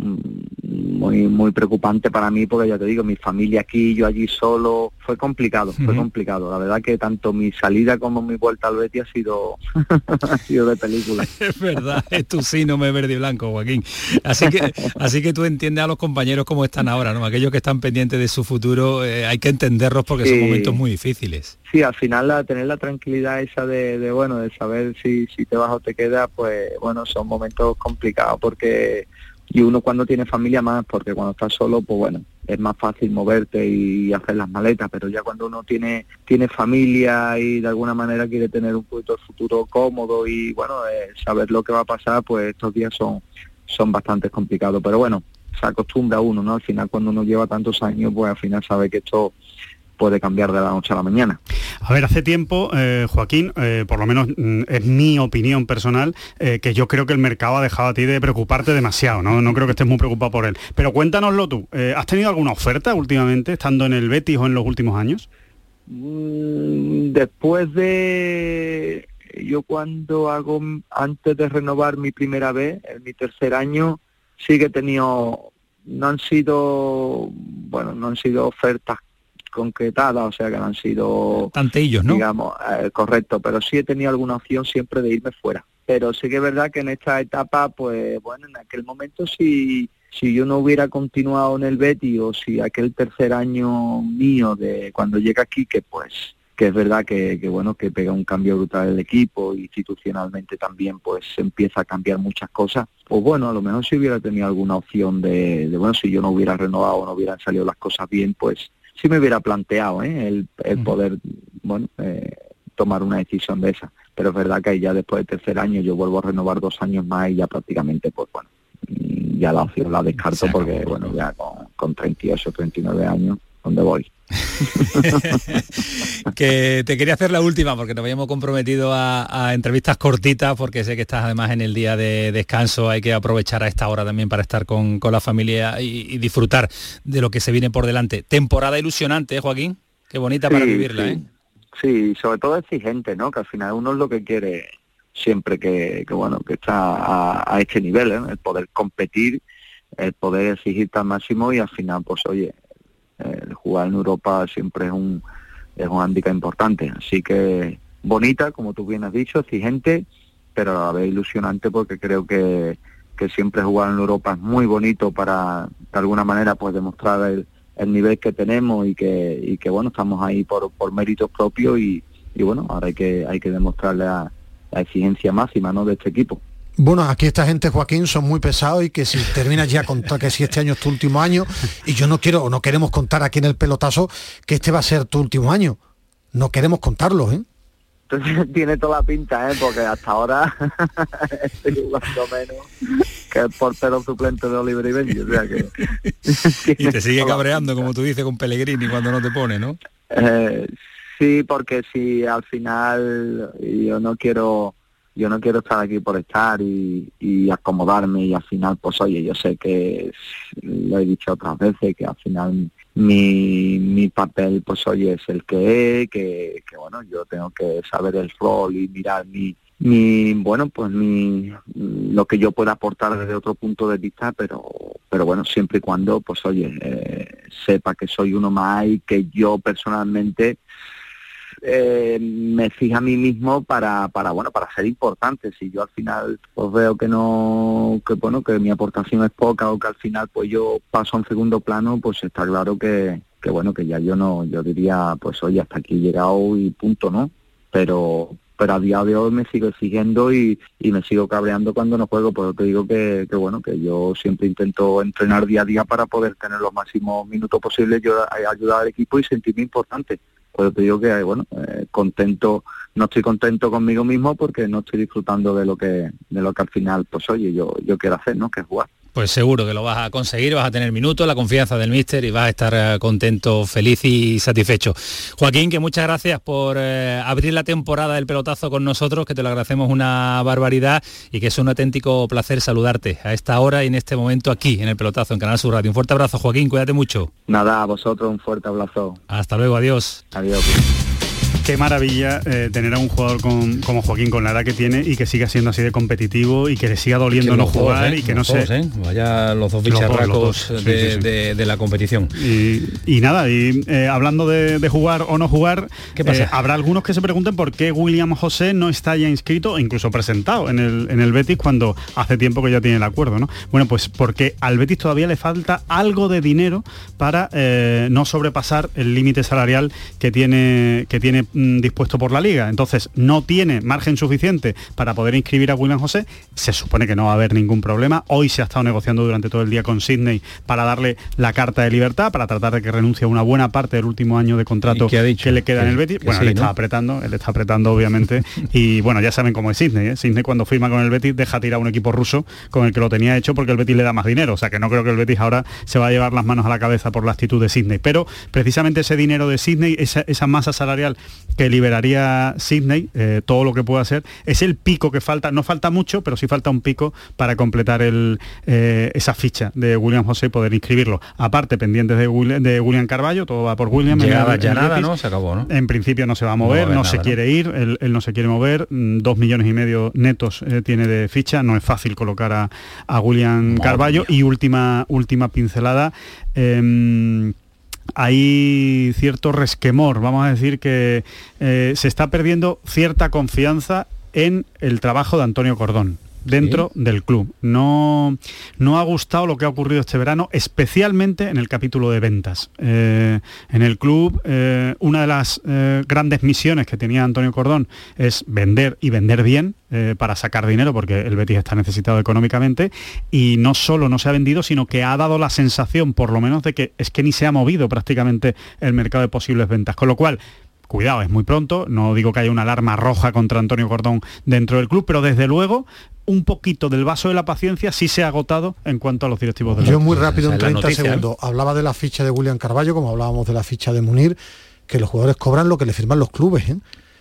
muy muy preocupante para mí porque ya te digo, mi familia aquí, yo allí solo, fue complicado, fue complicado. La verdad que tanto mi salida como mi vuelta al Betty ha sido, ha sido de película. Es verdad, es tu me verde y blanco, Joaquín. Así que, así que tú entiendes a los compañeros cómo están ahora, ¿no? Aquellos que están pendientes de su futuro, eh, hay que entenderlos porque son momentos muy difíciles. Sí, al final la, tener la tranquilidad esa de, de bueno, de saber si, si te vas o te quedas, pues bueno, son momentos complicados porque y uno cuando tiene familia más, porque cuando estás solo, pues bueno, es más fácil moverte y hacer las maletas, pero ya cuando uno tiene tiene familia y de alguna manera quiere tener un poquito de futuro cómodo y bueno, eh, saber lo que va a pasar, pues estos días son son bastante complicados, pero bueno, se acostumbra uno, ¿no? Al final cuando uno lleva tantos años, pues al final sabe que esto puede cambiar de la noche a la mañana. A ver, hace tiempo, eh, Joaquín, eh, por lo menos mm, es mi opinión personal, eh, que yo creo que el mercado ha dejado a ti de preocuparte demasiado, ¿no? No creo que estés muy preocupado por él. Pero cuéntanoslo tú, ¿has tenido alguna oferta últimamente, estando en el Betis o en los últimos años? Mm, después de... Yo cuando hago, antes de renovar mi primera vez, en mi tercer año, sí que he tenido, no han sido, bueno, no han sido ofertas concretadas, o sea que no han sido... Tantillos, ¿no? Digamos, eh, correcto, pero sí he tenido alguna opción siempre de irme fuera. Pero sí que es verdad que en esta etapa, pues bueno, en aquel momento si, si yo no hubiera continuado en el Betty o si aquel tercer año mío de cuando llega aquí, que pues que es verdad que, que, bueno que pega un cambio brutal el equipo institucionalmente también pues empieza a cambiar muchas cosas pues bueno a lo mejor si hubiera tenido alguna opción de, de bueno si yo no hubiera renovado o no hubieran salido las cosas bien pues sí me hubiera planteado ¿eh? el, el poder bueno eh, tomar una decisión de esa pero es verdad que ya después del tercer año yo vuelvo a renovar dos años más y ya prácticamente pues bueno ya la opción la descarto porque bueno ya con, con 38 39 años ¿dónde voy? que te quería hacer la última porque nos habíamos comprometido a, entrevistas cortitas porque sé que estás además en el día de descanso, hay que aprovechar a esta hora también para estar con, la familia y, disfrutar de lo que se viene por delante. Temporada ilusionante, ¿eh, Joaquín? Qué bonita para vivirla, sí. ¿eh? Sí, sobre todo exigente, ¿no? Que al final uno es lo que quiere siempre que, bueno, que está a, este nivel, ¿eh? el poder competir, el poder exigir al máximo y al final, pues oye, jugar en Europa siempre es un, es un handicap importante. Así que bonita, como tú bien has dicho, exigente, pero a la vez ilusionante porque creo que, que siempre jugar en Europa es muy bonito para, de alguna manera, pues demostrar el, el nivel que tenemos y que, y que bueno, estamos ahí por, por méritos propios y, y bueno, ahora hay que, hay que demostrarle la exigencia máxima ¿no? de este equipo. Bueno, aquí esta gente, Joaquín, son muy pesados y que si terminas ya contar que si este año es tu último año, y yo no quiero o no queremos contar aquí en el pelotazo que este va a ser tu último año. No queremos contarlo, ¿eh? Entonces tiene toda la pinta, ¿eh? Porque hasta ahora estoy jugando menos que el portero suplente de Oliver y Benji, o sea que... y te sigue cabreando, como tú dices, con Pellegrini cuando no te pone, ¿no? Eh, sí, porque si al final yo no quiero yo no quiero estar aquí por estar y, acomodarme y al final, pues oye, yo sé que lo he dicho otras veces, que al final mi, mi papel, pues oye, es el que es, que, que bueno, yo tengo que saber el rol y mirar mi, mi bueno pues mi lo que yo pueda aportar desde otro punto de vista pero pero bueno siempre y cuando pues oye eh, sepa que soy uno más y que yo personalmente eh, me fija a mí mismo para para bueno para ser importante. Si yo al final pues veo que no que bueno que mi aportación es poca o que al final pues yo paso a un segundo plano pues está claro que que bueno que ya yo no yo diría pues oye hasta aquí he llegado y punto no pero pero a día de hoy me sigo exigiendo y, y me sigo cabreando cuando no juego, por eso te digo que, que, bueno, que yo siempre intento entrenar día a día para poder tener los máximos minutos posibles, yo ayudar al equipo y sentirme importante. Por eso te digo que, bueno, eh, contento, no estoy contento conmigo mismo porque no estoy disfrutando de lo que, de lo que al final, pues oye, yo, yo quiero hacer, ¿no? Que es jugar. Pues seguro que lo vas a conseguir, vas a tener minutos, la confianza del míster y vas a estar eh, contento, feliz y satisfecho. Joaquín, que muchas gracias por eh, abrir la temporada del pelotazo con nosotros, que te lo agradecemos una barbaridad y que es un auténtico placer saludarte a esta hora y en este momento aquí en el pelotazo en Canal Sur Radio. Un fuerte abrazo, Joaquín, cuídate mucho. Nada, a vosotros un fuerte abrazo. Hasta luego, adiós. Adiós. Qué maravilla eh, tener a un jugador con, como Joaquín con la edad que tiene y que siga siendo así de competitivo y que le siga doliendo no jugar ¿eh? y que no sé. ¿eh? Vaya los dos bicharracos de, sí, sí. de, de, la competición. Y, y nada, y eh, hablando de, de, jugar o no jugar, ¿Qué pasa? habrá algunos que se pregunten por qué William José no está ya inscrito e incluso presentado en el, en el Betis cuando hace tiempo que ya tiene el acuerdo, ¿no? Bueno, pues porque al Betis todavía le falta algo de dinero para no sobrepasar el límite salarial que tiene, que tiene mm, dispuesto por la liga. Entonces no tiene margen suficiente para poder inscribir a William José. Se supone que no va a haber ningún problema. Hoy se ha estado negociando durante todo el día con Sydney para darle la carta de libertad, para tratar de que renuncie a una buena parte del último año de contrato que le queda que, en el Betis. Bueno, sí, él está apretando, él está apretando obviamente. y bueno, ya saben cómo es Sydney. ¿eh? Sydney cuando firma con el Betis deja tirar a un equipo ruso con el que lo tenía hecho porque el Betis le da más dinero. O sea que no creo que el Betis ahora se va a llevar las manos a la cabeza por la actitud de Sydney. Pero precisamente ese dinero de Sydney, esa, esa masa salarial que liberaría Sydney, eh, todo lo que pueda hacer, es el pico que falta, no falta mucho, pero sí falta un pico para completar el, eh, esa ficha de William José y poder inscribirlo. Aparte, pendientes de William, de William Carballo, todo va por William. Llegaba ya nada. ¿no? Se acabó, ¿no? En principio no se va a mover, no, nada, se quiere ¿no? ir, él, él, no se quiere mover, mm, dos millones y medio netos eh, tiene de ficha, no es fácil colocar a, a William Madre Carballo. mía. Y última, última pincelada. em, hay cierto resquemor, vamos a decir que eh, se está perdiendo cierta confianza en el trabajo de Antonio Cordón dentro Sí. del club. No, no ha gustado lo que ha ocurrido este verano, especialmente en el capítulo de ventas. Eh, en el club, eh, una de las eh, grandes misiones que tenía Antonio Cordón es vender y vender bien para sacar dinero, porque el Betis está necesitado económicamente, y no solo no se ha vendido, sino que ha dado la sensación, por lo menos, de que es que ni se ha movido prácticamente el mercado de posibles ventas. Con lo cual, Cuidado, es muy pronto, no digo que haya una alarma roja contra Antonio Cordón dentro del club, pero desde luego un poquito del vaso de la paciencia sí se ha agotado en cuanto a los directivos del Yo club. muy rápido, en es la 30 noticia, ¿eh? segundos, hablaba de la ficha de William Carballo, como hablábamos de la ficha de Munir, que los jugadores cobran lo que le firman los clubes, ¿eh?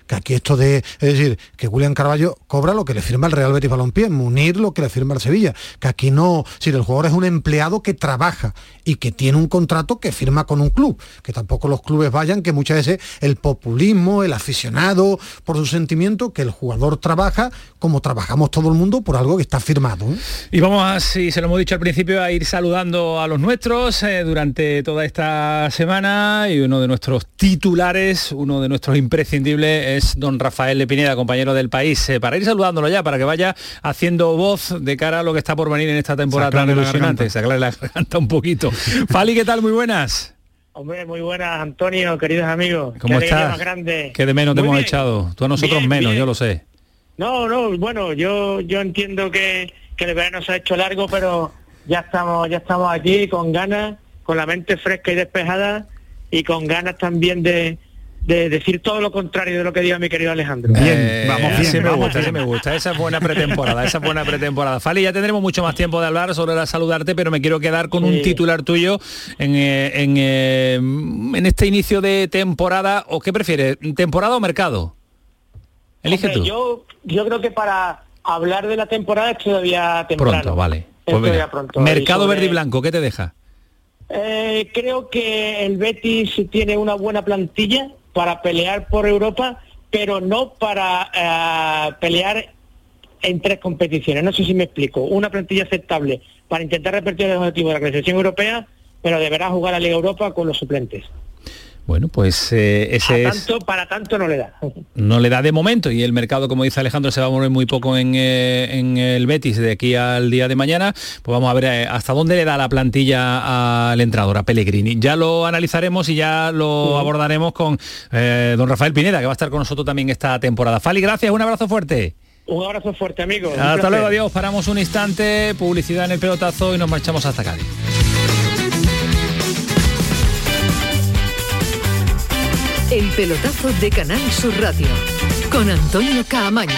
Que aquí esto de, es decir, que William Carballo cobra lo que le firma el Real Betis Balompié, Munir lo que le firma el Sevilla, que aquí no, si el jugador es un empleado que trabaja y que tiene un contrato que firma con un club, que tampoco los clubes vayan, que muchas veces el populismo, el aficionado, por su sentimiento, que el jugador trabaja como trabajamos todo el mundo por algo que está firmado. ¿eh? Y vamos a, si se lo hemos dicho al principio, a ir saludando a los nuestros eh, durante toda esta semana y uno de nuestros titulares, uno de nuestros imprescindibles es don Rafael de Pineda, compañero del país. Eh, para ir saludándolo ya, para que vaya haciendo voz de cara a lo que está por venir en esta temporada tan ilusionante. Se aclare la garganta un poquito. Fali, ¿qué tal? Muy buenas. Hombre, muy buenas, Antonio, queridos amigos. ¿Cómo Qué estás? más grande. Que de menos te hemos echado. Tú a nosotros Bien, menos, bien. yo lo sé. No, no, bueno, yo yo entiendo que, que el verano se ha hecho largo, pero ya estamos ya estamos aquí con ganas, con la mente fresca y despejada y con ganas también de, de decir todo lo contrario de lo que diga mi querido Alejandro. Eh, vamos bien, me vamos gusta, así me gusta. Esa es buena pretemporada, esa es buena pretemporada. Fali, ya tendremos mucho más tiempo de hablar sobre la saludarte, pero me quiero quedar con un titular tuyo en, eh, en, eh, en este inicio de temporada. ¿O qué prefieres? ¿Temporada o mercado? Elige Hombre, tú. Yo, yo creo que para hablar de la temporada es todavía temprano. Pronto, vale. Es Pues pronto. Mercado sobre- verde y blanco, ¿qué te deja? Eh, creo que el Betis tiene una buena plantilla para pelear por Europa, pero no para eh, pelear en tres competiciones. No sé si me explico. Una plantilla aceptable para intentar repetir el objetivo de la clasificación europea, pero deberá jugar a Liga Europa con los suplentes. Bueno, pues eh, ese A es... tanto, para tanto no le da. no le da de momento y el mercado, como dice Alejandro, se va a mover muy poco en, eh, en el Betis de aquí al día de mañana. Pues vamos a ver eh, hasta dónde le da la plantilla al entrenador, a Pellegrini. Ya lo analizaremos y ya lo abordaremos con don Rafael Pineda, que va a estar con nosotros también esta temporada. Fali, gracias, un abrazo fuerte. Un abrazo fuerte, amigo. Hasta luego, adiós. Paramos un instante, publicidad en el pelotazo y nos marchamos hasta Cádiz. El pelotazo de Canal Sur Radio con Antonio Caamaño.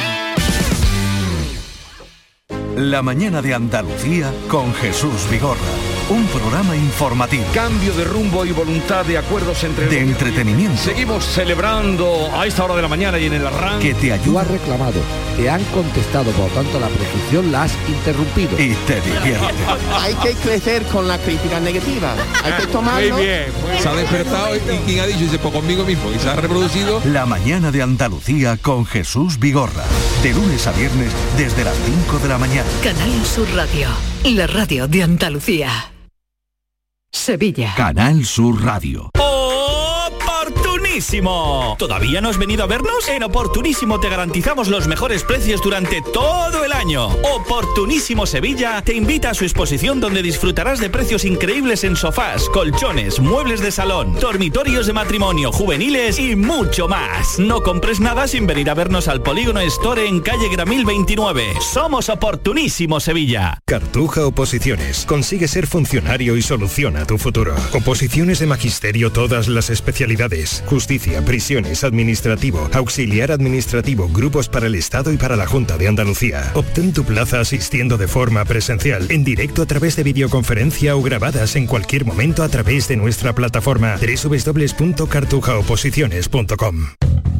La mañana de Andalucía con Jesús Vigorra. Un programa informativo. Cambio de rumbo y voluntad de acuerdos entre... De entretenimiento. Seguimos celebrando a esta hora de la mañana y en el arranque. Que te Tú ayuda has reclamado, te han contestado, por lo tanto la prescripción la has interrumpido. y te divierte. Hay que crecer con la crítica negativa. Hay que tomarlo. Se ha despertado y quien ha dicho, dice, pues conmigo mismo. Y se ha reproducido. La mañana de Andalucía con Jesús Vigorra. De lunes a viernes desde las 5 de la mañana. Canal Sur Radio, la radio de Andalucía. Sevilla. Canal Sur Radio. ¡Oportunísimo! ¿Todavía no has venido a vernos? En Oportunísimo te garantizamos los mejores precios durante todo el año. Oportunísimo Sevilla te invita a su exposición donde disfrutarás de precios increíbles en sofás, colchones, muebles de salón, dormitorios de matrimonio, juveniles y mucho más. No compres nada sin venir a vernos al Polígono Store en calle Gramil 29. Somos Oportunísimo Sevilla. Cartuja Oposiciones. Consigue ser funcionario y soluciona tu futuro. Oposiciones de magisterio todas las especialidades. Prisiones, administrativo, auxiliar administrativo, grupos para el Estado y para la Junta de Andalucía. Obtén tu plaza asistiendo de forma presencial, en directo a través de videoconferencia o grabadas en cualquier momento a través de nuestra plataforma www.cartujaoposiciones.com.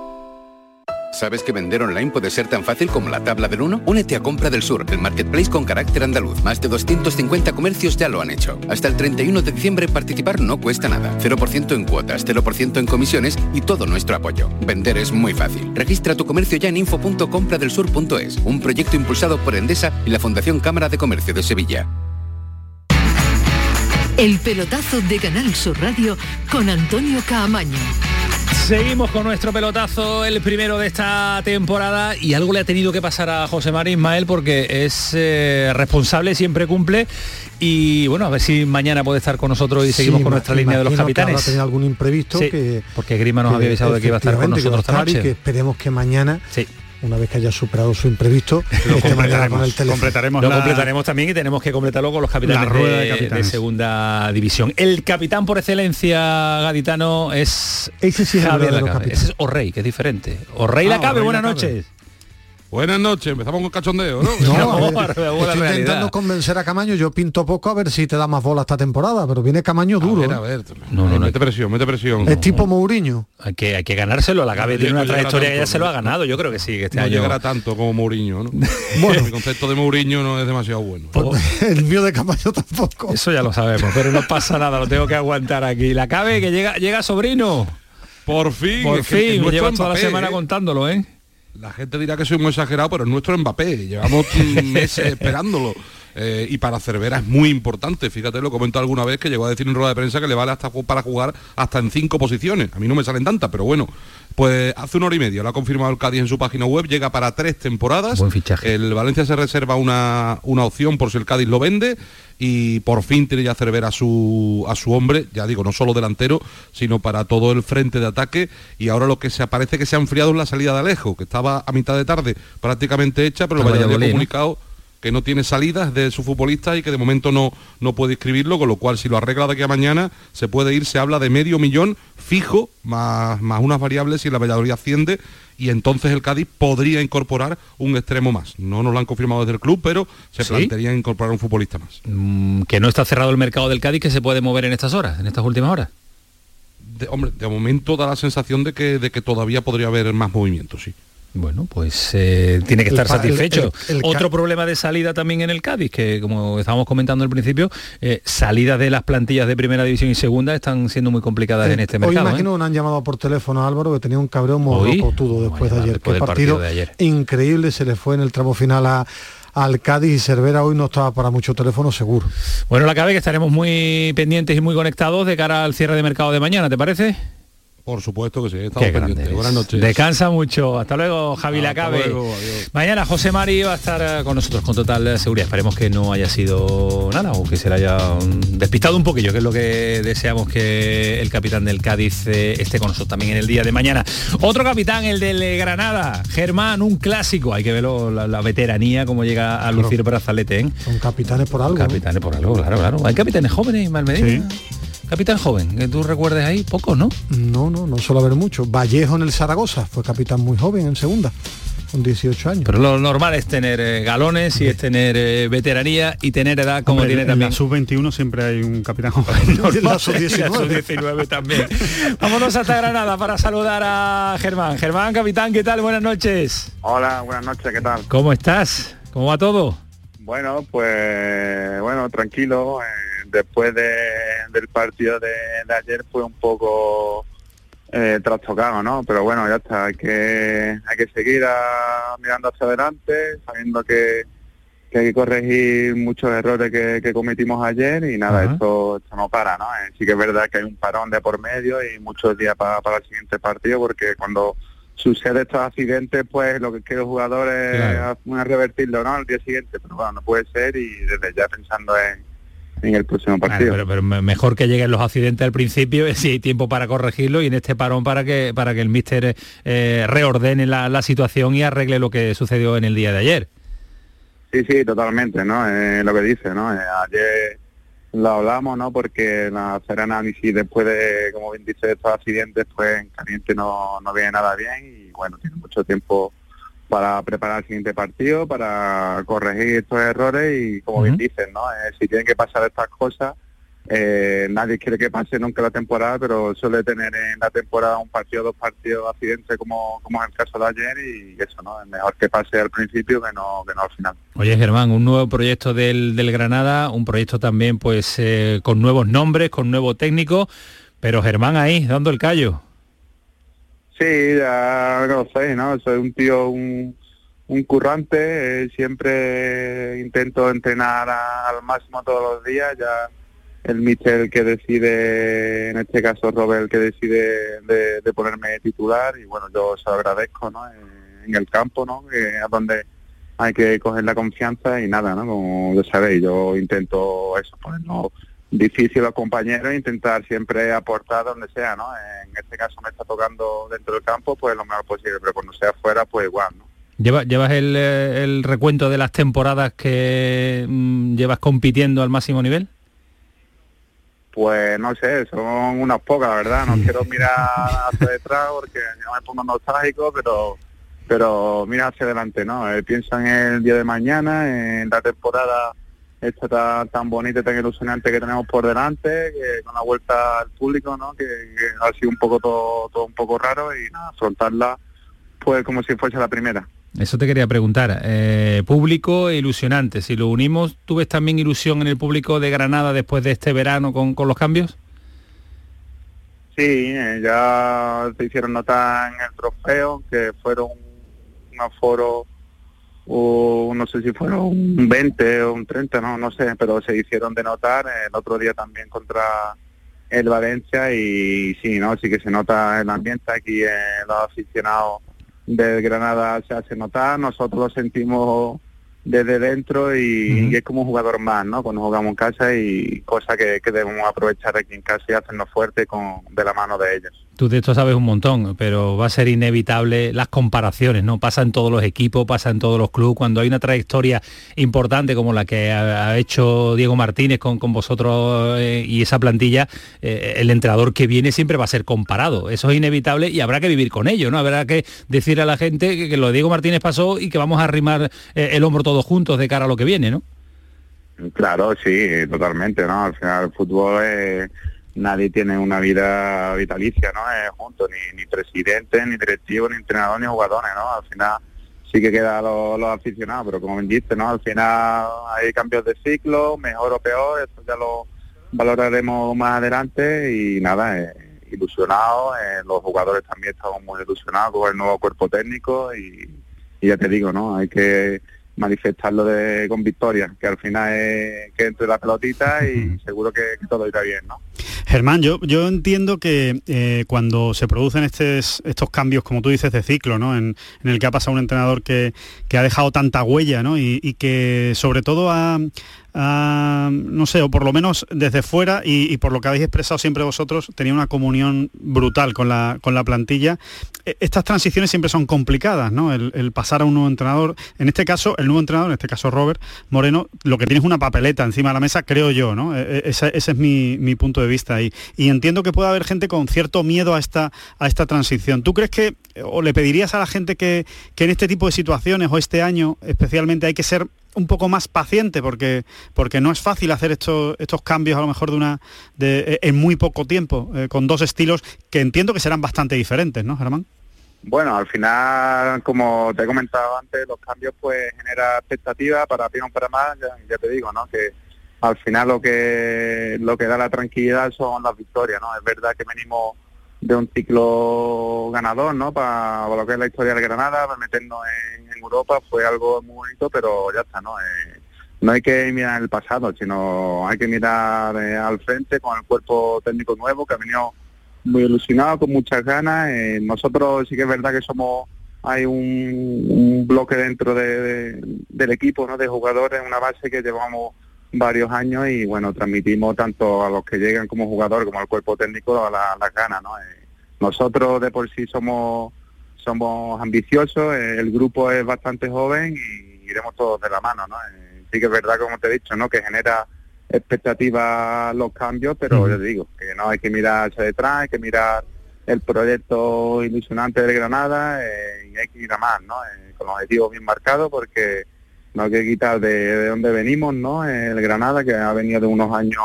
¿Sabes que vender online puede ser tan fácil como la tabla del 1? Únete a Compra del Sur, el marketplace con carácter andaluz. Más de 250 comercios ya lo han hecho. Hasta el 31 de diciembre participar no cuesta nada. 0% en cuotas, 0% en comisiones y todo nuestro apoyo. Vender es muy fácil. Registra tu comercio ya en info.compradelsur.es, un proyecto impulsado por Endesa y la Fundación Cámara de Comercio de Sevilla. El pelotazo de Canal Sur Radio con Antonio Caamaño. Seguimos con nuestro pelotazo, el primero de esta temporada, y algo le ha tenido que pasar a José María Ismael porque es eh, responsable, siempre cumple, y bueno, a ver si mañana puede estar con nosotros y seguimos Sí, con nuestra línea de los que capitanes. algún imprevisto Sí, que porque Grima nos había avisado de que iba a estar con nosotros esta noche. y que esperemos que mañana una vez que haya superado su imprevisto con el teléfono. Lo completaremos también y tenemos que completarlo con los capitanes, La rueda de de, capitanes. de segunda división. El capitán por excelencia gaditano es Ese sí es el Javier verdadero Lacabe. capitán. Ese es Orrey, que es diferente. Orrey Ah, Lacabe, buenas noches. Buenas noches, empezamos con cachondeo, ¿no? No, la estoy realidad. intentando convencer a Camaño, yo pinto poco a ver si te da más bola esta temporada, pero viene Camaño duro. ver, ¿eh? a ver. No, no, no. Mete presión, mete presión. Es tipo Mourinho. Hay que, hay que ganárselo. Lacabe tiene una trayectoria que ya tanto, se lo ha ganado. Yo creo que sí, que este no año... llegará tanto como Mourinho, ¿no? Bueno, mi concepto de Mourinho no es demasiado bueno. El mío de Camaño tampoco. Eso ya lo sabemos, pero no pasa nada, lo tengo que aguantar aquí. La cabe que llega, llega sobrino. Por fin. Por es que el fin, lleva toda la semana ¿eh? contándolo, ¿eh? La gente dirá que soy muy exagerado, pero es nuestro Mbappé. Llevamos meses esperándolo. Eh, y para Cervera es muy importante. Fíjate, lo comentó alguna vez que llegó a decir en rueda de prensa que le vale hasta para jugar hasta en cinco posiciones. A mí no me salen tantas, pero bueno. Pues hace una hora y media lo ha confirmado el Cádiz en su página web, llega para tres temporadas. Buen fichaje. El Valencia se reserva una, una opción por si el Cádiz lo vende y por fin tiene ya Cervera a su, a su hombre, ya digo, no solo delantero, sino para todo el frente de ataque y ahora lo que se aparece que se ha enfriado es la salida de Alejo, que estaba a mitad de tarde prácticamente hecha, pero lo vaya comunicado que no tiene salidas de su futbolista y que de momento no, no puede inscribirlo, con lo cual si lo arregla de aquí a mañana se puede ir, se habla de medio millón fijo, más, más unas variables si la Valladolid asciende y entonces el Cádiz podría incorporar un extremo más. No nos lo han confirmado desde el club, pero se plantearía incorporar un futbolista más. Mm, que no está cerrado el mercado del Cádiz, que se puede mover en estas horas, en estas últimas horas. De, hombre, de momento da la sensación de que, de que todavía podría haber más movimiento, sí. Bueno, pues eh, tiene que estar satisfecho. Otro problema de salida también en el Cádiz, que como estábamos comentando al principio, eh, salidas de las plantillas de primera división y segunda están siendo muy complicadas en este mercado. Hoy imagino que han llamado por teléfono a Álvaro que tenía un cabreo morrocotudo después de ayer. Qué partido, de ayer. increíble se le fue en el tramo final a al Cádiz y Cervera hoy no estaba para mucho teléfono seguro. Bueno, la cabe que estaremos muy pendientes y muy conectados de cara al cierre de mercado de mañana, ¿te parece? Por supuesto que sí, estamos pendientes. Buenas noches. Descansa mucho. Hasta luego, Javi Lacabe. Mañana José Mari va a estar eh, con nosotros con total seguridad. Esperemos que no haya sido nada o que se le haya despistado un poquillo, que es lo que deseamos que el capitán del Cádiz eh, esté con nosotros también en el día de mañana. Otro capitán, el del Granada, Germán, un clásico. Hay que verlo, la, veteranía, cómo llega a lucir brazalete. ¿eh? Son capitanes por algo. Capitanes por algo, claro, claro. Hay capitanes jóvenes, Malmedina. Sí. Capitán joven, que tú recuerdes ahí, poco, ¿no? No, no, no suelo haber mucho. Vallejo en el Zaragoza, fue capitán muy joven en segunda con 18 años. Pero lo normal es tener eh, galones y es tener eh, veteranía y tener edad como tiene también. En la sub-21 siempre hay un capitán joven. en la sub-19 también. Vámonos hasta Granada para saludar a Germán. Germán, capitán, ¿qué tal? Buenas noches. Hola, buenas noches, ¿qué tal? ¿Cómo estás? ¿Cómo va todo? Bueno, pues bueno, tranquilo. Eh, después de, del partido de, ayer fue un poco eh, trastocado, ¿no? Pero bueno, ya está, hay que, hay que seguir mirando hacia adelante, sabiendo que, hay que corregir muchos errores que, cometimos ayer y nada, esto, esto no para, ¿no? Eh, sí que es verdad que hay un parón de por medio y muchos días para, para el siguiente partido porque cuando sucede estos accidentes, pues lo que quiere el jugador es revertirlo, ¿no? Al día siguiente, pero bueno, no puede ser y desde ya pensando en en el próximo partido. pero, mejor que lleguen los accidentes al principio, si hay tiempo para corregirlo y en este parón para que para que el míster eh, reordene la, situación y arregle lo que sucedió en el día de ayer. Sí, sí, totalmente, ¿no? Eh, lo que dice, ¿no? Eh, ayer lo hablamos, ¿no? Porque la hacer análisis después de, como bien dice, estos accidentes, pues en caliente no, no viene nada bien y bueno, tiene mucho tiempo para preparar el siguiente partido, para corregir estos errores y como bien dicen, ¿no? Eh, si tienen que pasar estas cosas, eh, nadie quiere que pase nunca la temporada, pero suele tener en la temporada un partido, dos partidos accidentes como, como es el caso de ayer y eso, ¿no? Es mejor que pase al principio que no, que no al final. Oye Germán, un nuevo proyecto del, del Granada, un proyecto también pues eh, con nuevos nombres, con nuevo técnico, pero Germán ahí, dando el callo. Sí, ya lo sé, ¿no? Soy un tío, un, currante, eh, siempre intento entrenar al máximo todos los días, ya el míster que decide, en este caso Robert, que decide de, ponerme titular y bueno, yo se lo agradezco, ¿no? En, el campo, ¿no? Que a donde hay que coger la confianza y nada, ¿no? Como lo sabéis, yo intento eso, ponernos difícil los compañeros intentar siempre aportar donde sea, ¿no? En este caso me está tocando dentro del campo, pues lo mejor posible, pero cuando sea fuera, pues igual, ¿no? ¿Llevas, llevas el, eh, el recuento de las temporadas que mm, llevas compitiendo al máximo nivel? Pues no sé, son unas pocas, la verdad. No quiero mirar hacia detrás porque no me pongo nostálgico, pero pero mira hacia adelante, ¿no? Eh, piensa en el día de mañana, en la temporada esta tan, tan bonita y tan ilusionante que tenemos por delante, que con la vuelta al público, ¿no? Que, ha sido un poco todo, todo un poco raro y nada, afrontarla pues como si fuese la primera. Eso te quería preguntar. Eh, público e ilusionante. Si lo unimos, ¿tú ves también ilusión en el público de Granada después de este verano con, con los cambios? Sí, eh, ya se hicieron notar en el trofeo, que fueron un aforo o no sé si fueron un 20 o un 30, no, no sé, pero se hicieron de notar el otro día también contra el Valencia y sí, ¿no? Sí que se nota el ambiente aquí, en los aficionados del Granada se hace notar, nosotros sentimos desde dentro y, es como un jugador más, ¿no? Cuando jugamos en casa y cosa que, que debemos aprovechar aquí en casa y hacernos fuerte con, de la mano de ellos. Tú de esto sabes un montón, pero va a ser inevitable las comparaciones, ¿no? Pasa en todos los equipos, pasa en todos los clubes. Cuando hay una trayectoria importante como la que ha, hecho Diego Martínez con, con vosotros eh, y esa plantilla, eh, el entrenador que viene siempre va a ser comparado. Eso es inevitable y habrá que vivir con ello, ¿no? Habrá que decir a la gente que, lo de Diego Martínez pasó y que vamos a arrimar eh, el hombro todos juntos de cara a lo que viene, ¿no? Claro, sí, totalmente, ¿no? Al final el fútbol es nadie tiene una vida vitalicia, ¿no? Eh, junto, ni, ni presidente, ni directivo, ni entrenador, ni jugadores, ¿no? Al final sí que queda los, aficionados, pero como bien ¿no? Al final hay cambios de ciclo, mejor o peor, eso ya lo valoraremos más adelante y nada, eh, ilusionados, eh, los jugadores también estamos muy ilusionados con el nuevo cuerpo técnico y ya te digo, ¿no? Hay que manifestarlo de, con victoria, que al final es que entre la pelotita y seguro que, todo irá bien, ¿no? Germán, yo, yo entiendo que eh, cuando se producen estos, estos cambios, como tú dices, de ciclo, ¿no? En, el que ha pasado un entrenador que, que ha dejado tanta huella, ¿no? Y, que sobre todo ha, no sé, o por lo menos desde fuera y, por lo que habéis expresado siempre vosotros, tenía una comunión brutal con la, con la plantilla. E, estas transiciones siempre son complicadas, ¿no? El, pasar a un nuevo entrenador. En este caso, el nuevo entrenador, en este caso Robert Moreno, lo que tiene es una papeleta encima de la mesa, creo yo, ¿no? E, e, ese, es mi, punto de vista ahí. Y entiendo que puede haber gente con cierto miedo a esta, a esta transición. ¿Tú crees que, o le pedirías a la gente que, que en este tipo de situaciones o este año especialmente hay que ser un poco más paciente porque porque no es fácil hacer estos estos cambios a lo mejor de una de, eh, en muy poco tiempo eh, con dos estilos que entiendo que serán bastante diferentes no Germán bueno al final como te he comentado antes los cambios pues genera expectativa para bien o para más ya, te digo no que al final lo que lo que da la tranquilidad son las victorias no es verdad que venimos de un ciclo ganador, ¿no? Para, lo que es la historia de Granada, para meternos en, Europa fue algo muy bonito, pero ya está, ¿no? Eh, no hay que mirar el pasado, sino hay que mirar eh, al frente con el cuerpo técnico nuevo que ha venido muy ilusionado, con muchas ganas. Eh, nosotros sí que es verdad que somos, hay un, bloque dentro del equipo, ¿no? De jugadores, una base que llevamos varios años y bueno, transmitimos tanto a los que llegan como jugador como al cuerpo técnico las la ganas, ¿no? Eh, nosotros de por sí somos somos ambiciosos, eh, el grupo es bastante joven y iremos todos de la mano, ¿no? Eh, sí que es verdad, como te he dicho, ¿no? Que genera expectativas los cambios, pero yo digo que no hay que mirar hacia detrás, hay que mirar el proyecto ilusionante de Granada y hay que ir a más, ¿no? con los objetivos bien marcados porque no hay que quitar de, de dónde venimos, ¿no? El Granada, que ha venido de unos años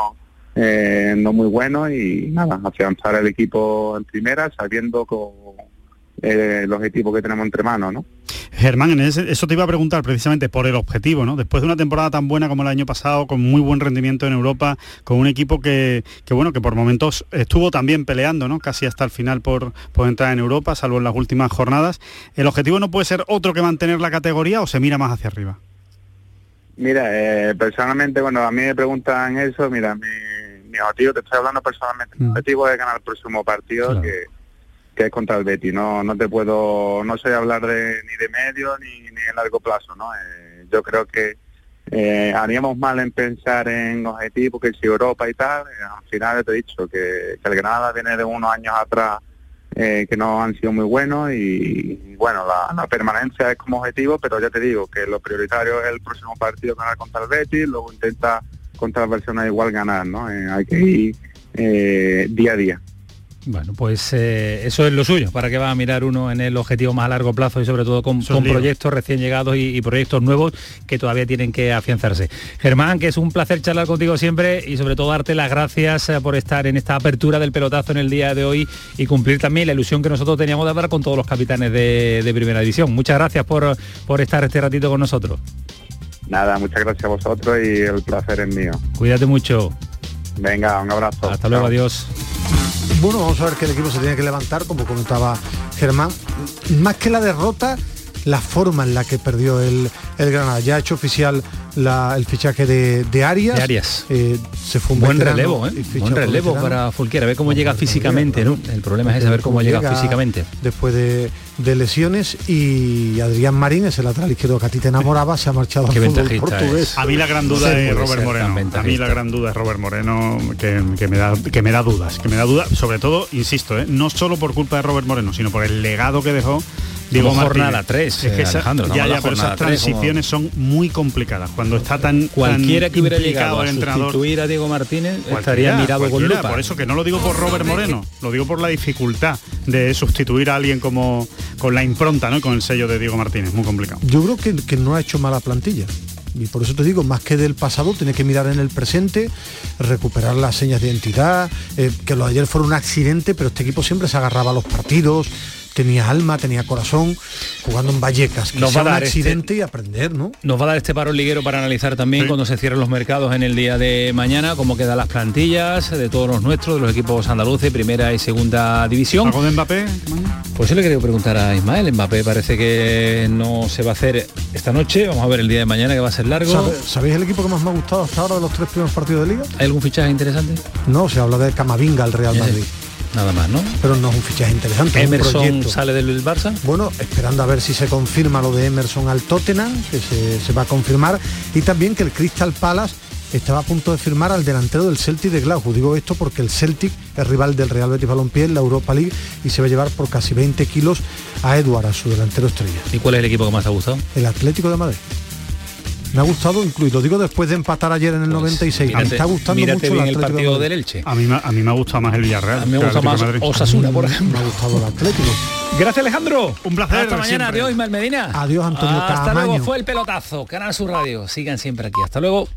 eh, no muy buenos y nada, afianzar el equipo en primera, sabiendo con eh, el objetivo que tenemos entre manos, ¿no? Germán, eso te iba a preguntar precisamente por el objetivo, ¿no? Después de una temporada tan buena como el año pasado, con muy buen rendimiento en Europa, con un equipo que, que bueno, que por momentos estuvo también peleando, ¿no? Casi hasta el final por, por entrar en Europa, salvo en las últimas jornadas. ¿El objetivo no puede ser otro que mantener la categoría o se mira más hacia arriba? Mira, eh, personalmente cuando a mí me preguntan eso, mira, mi, mi objetivo, te estoy hablando personalmente, mi mm. objetivo es ganar el próximo partido que, que, es contra el Betty. No, no te puedo, no sé hablar de, ni de medio ni, ni de largo plazo, ¿no? Eh, yo creo que eh, haríamos mal en pensar en objetivos que si Europa y tal, eh, al final te he dicho que, que el Granada viene de unos años atrás eh, que no han sido muy buenos y, bueno, la, permanencia es como objetivo, pero ya te digo que lo prioritario es el próximo partido ganar contra el Betis, luego intenta contra la versión igual ganar, ¿no? Eh, hay que ir eh, día a día. Bueno, pues eh, eso es lo suyo, para que va a mirar uno en el objetivo más a largo plazo y sobre todo con, proyectos recién llegados y, proyectos nuevos que todavía tienen que afianzarse. Germán, que es un placer charlar contigo siempre y sobre todo darte las gracias eh, por estar en esta apertura del pelotazo en el día de hoy y cumplir también la ilusión que nosotros teníamos de hablar con todos los capitanes de, Primera División. Muchas gracias por, por estar este ratito con nosotros. Nada, muchas gracias a vosotros y el placer es mío. Cuídate mucho. Venga, un abrazo. Hasta luego, adiós. Bueno, vamos a ver que el equipo se tiene que levantar, como comentaba Germán. Más que la derrota, la forma en la que perdió el, el Granada. Ya ha hecho oficial la- el fichaje de, de Arias. De Arias. Eh, se fue un Buen veterano relevo, ¿eh? Buen relevo para Fulquiera, a ver cómo llega físicamente, ¿no? El problema es saber cómo llega físicamente. Después de, de lesiones y Adrián Marín, ese lateral izquierdo que a ti te enamoraba, se ha marchado al Qué fútbol ventajista portugués. A mí la gran duda Sí, es Robert Moreno. A mí la gran duda es Robert Moreno que, que me da que me da dudas, que me da dudas, sobre todo, insisto, ¿eh? no solo por culpa de Robert Moreno, sino por el legado que dejó Diego Martínez. jornada tres, Es que eh, esa- Alejandro, ya, ya, pero esas como- transiciones son muy complicadas. Cuando está tan Cualquiera tan que hubiera llegado el entrenador, sustituir a Diego Martínez estaría mirado con lupa. Por eso que no lo digo por Robert Moreno, lo digo por la dificultad de sustituir a alguien como con la impronta, ¿no? Con el sello de Diego Martínez, muy complicado. Yo creo que, que no ha hecho mala plantilla. Y por eso te digo, más que del pasado, tiene que mirar en el presente, recuperar las señas de identidad, eh, que lo de ayer fue un accidente, pero este equipo siempre se agarraba a los partidos, tenía alma, tenía corazón, jugando en Vallecas, que Nos sea va a un dar este- accidente y aprender, ¿no? Nos va a dar este paro liguero para analizar también cuando se cierren los mercados en el día de mañana, cómo quedan las plantillas de todos los nuestros, de los equipos andaluces, primera y segunda división. ¿Algo de Mbappé? Pues yo le quería preguntar a Ismael, Mbappé parece que no se va a hacer esta noche, vamos a ver el día de mañana que va a ser largo. ¿Sabe- ¿Sabéis el equipo que más me ha gustado hasta ahora de los tres primeros partidos de liga? ¿Hay algún fichaje interesante? No, se habla de Camavinga al Real Madrid. Nada más, ¿no? Pero no es un fichaje interesante. es un Emerson proyecto. sale del Barça. Bueno, esperando a ver si se confirma lo de Emerson al Tottenham, que se, se va a confirmar, y también que el Crystal Palace estaba a punto de firmar al delantero del Celtic de Glasgow. Digo esto porque el Celtic es rival del Real Betis Balompié en la Europa League y se va a llevar por casi 20 kilos a Edward, a su delantero estrella. ¿Y cuál es el equipo que más te ha gustado? El Atlético de Madrid. Me ha gustado incluido, digo después de empatar ayer en el 96. me mírate- está gustando mucho bien el de partido del Elche. A mí, me- a mí me ha gustado más el Villarreal. A mí me gusta más Madrid. Osasuna, por Me ejemplo. ha gustado el Atlético. Gracias Alejandro. Un placer. Hasta mañana, siempre. adiós Ismael Medina. Adiós, Antonio Hasta luego, fue el pelotazo. Canal Sur Radio. Sigan siempre aquí. Hasta luego.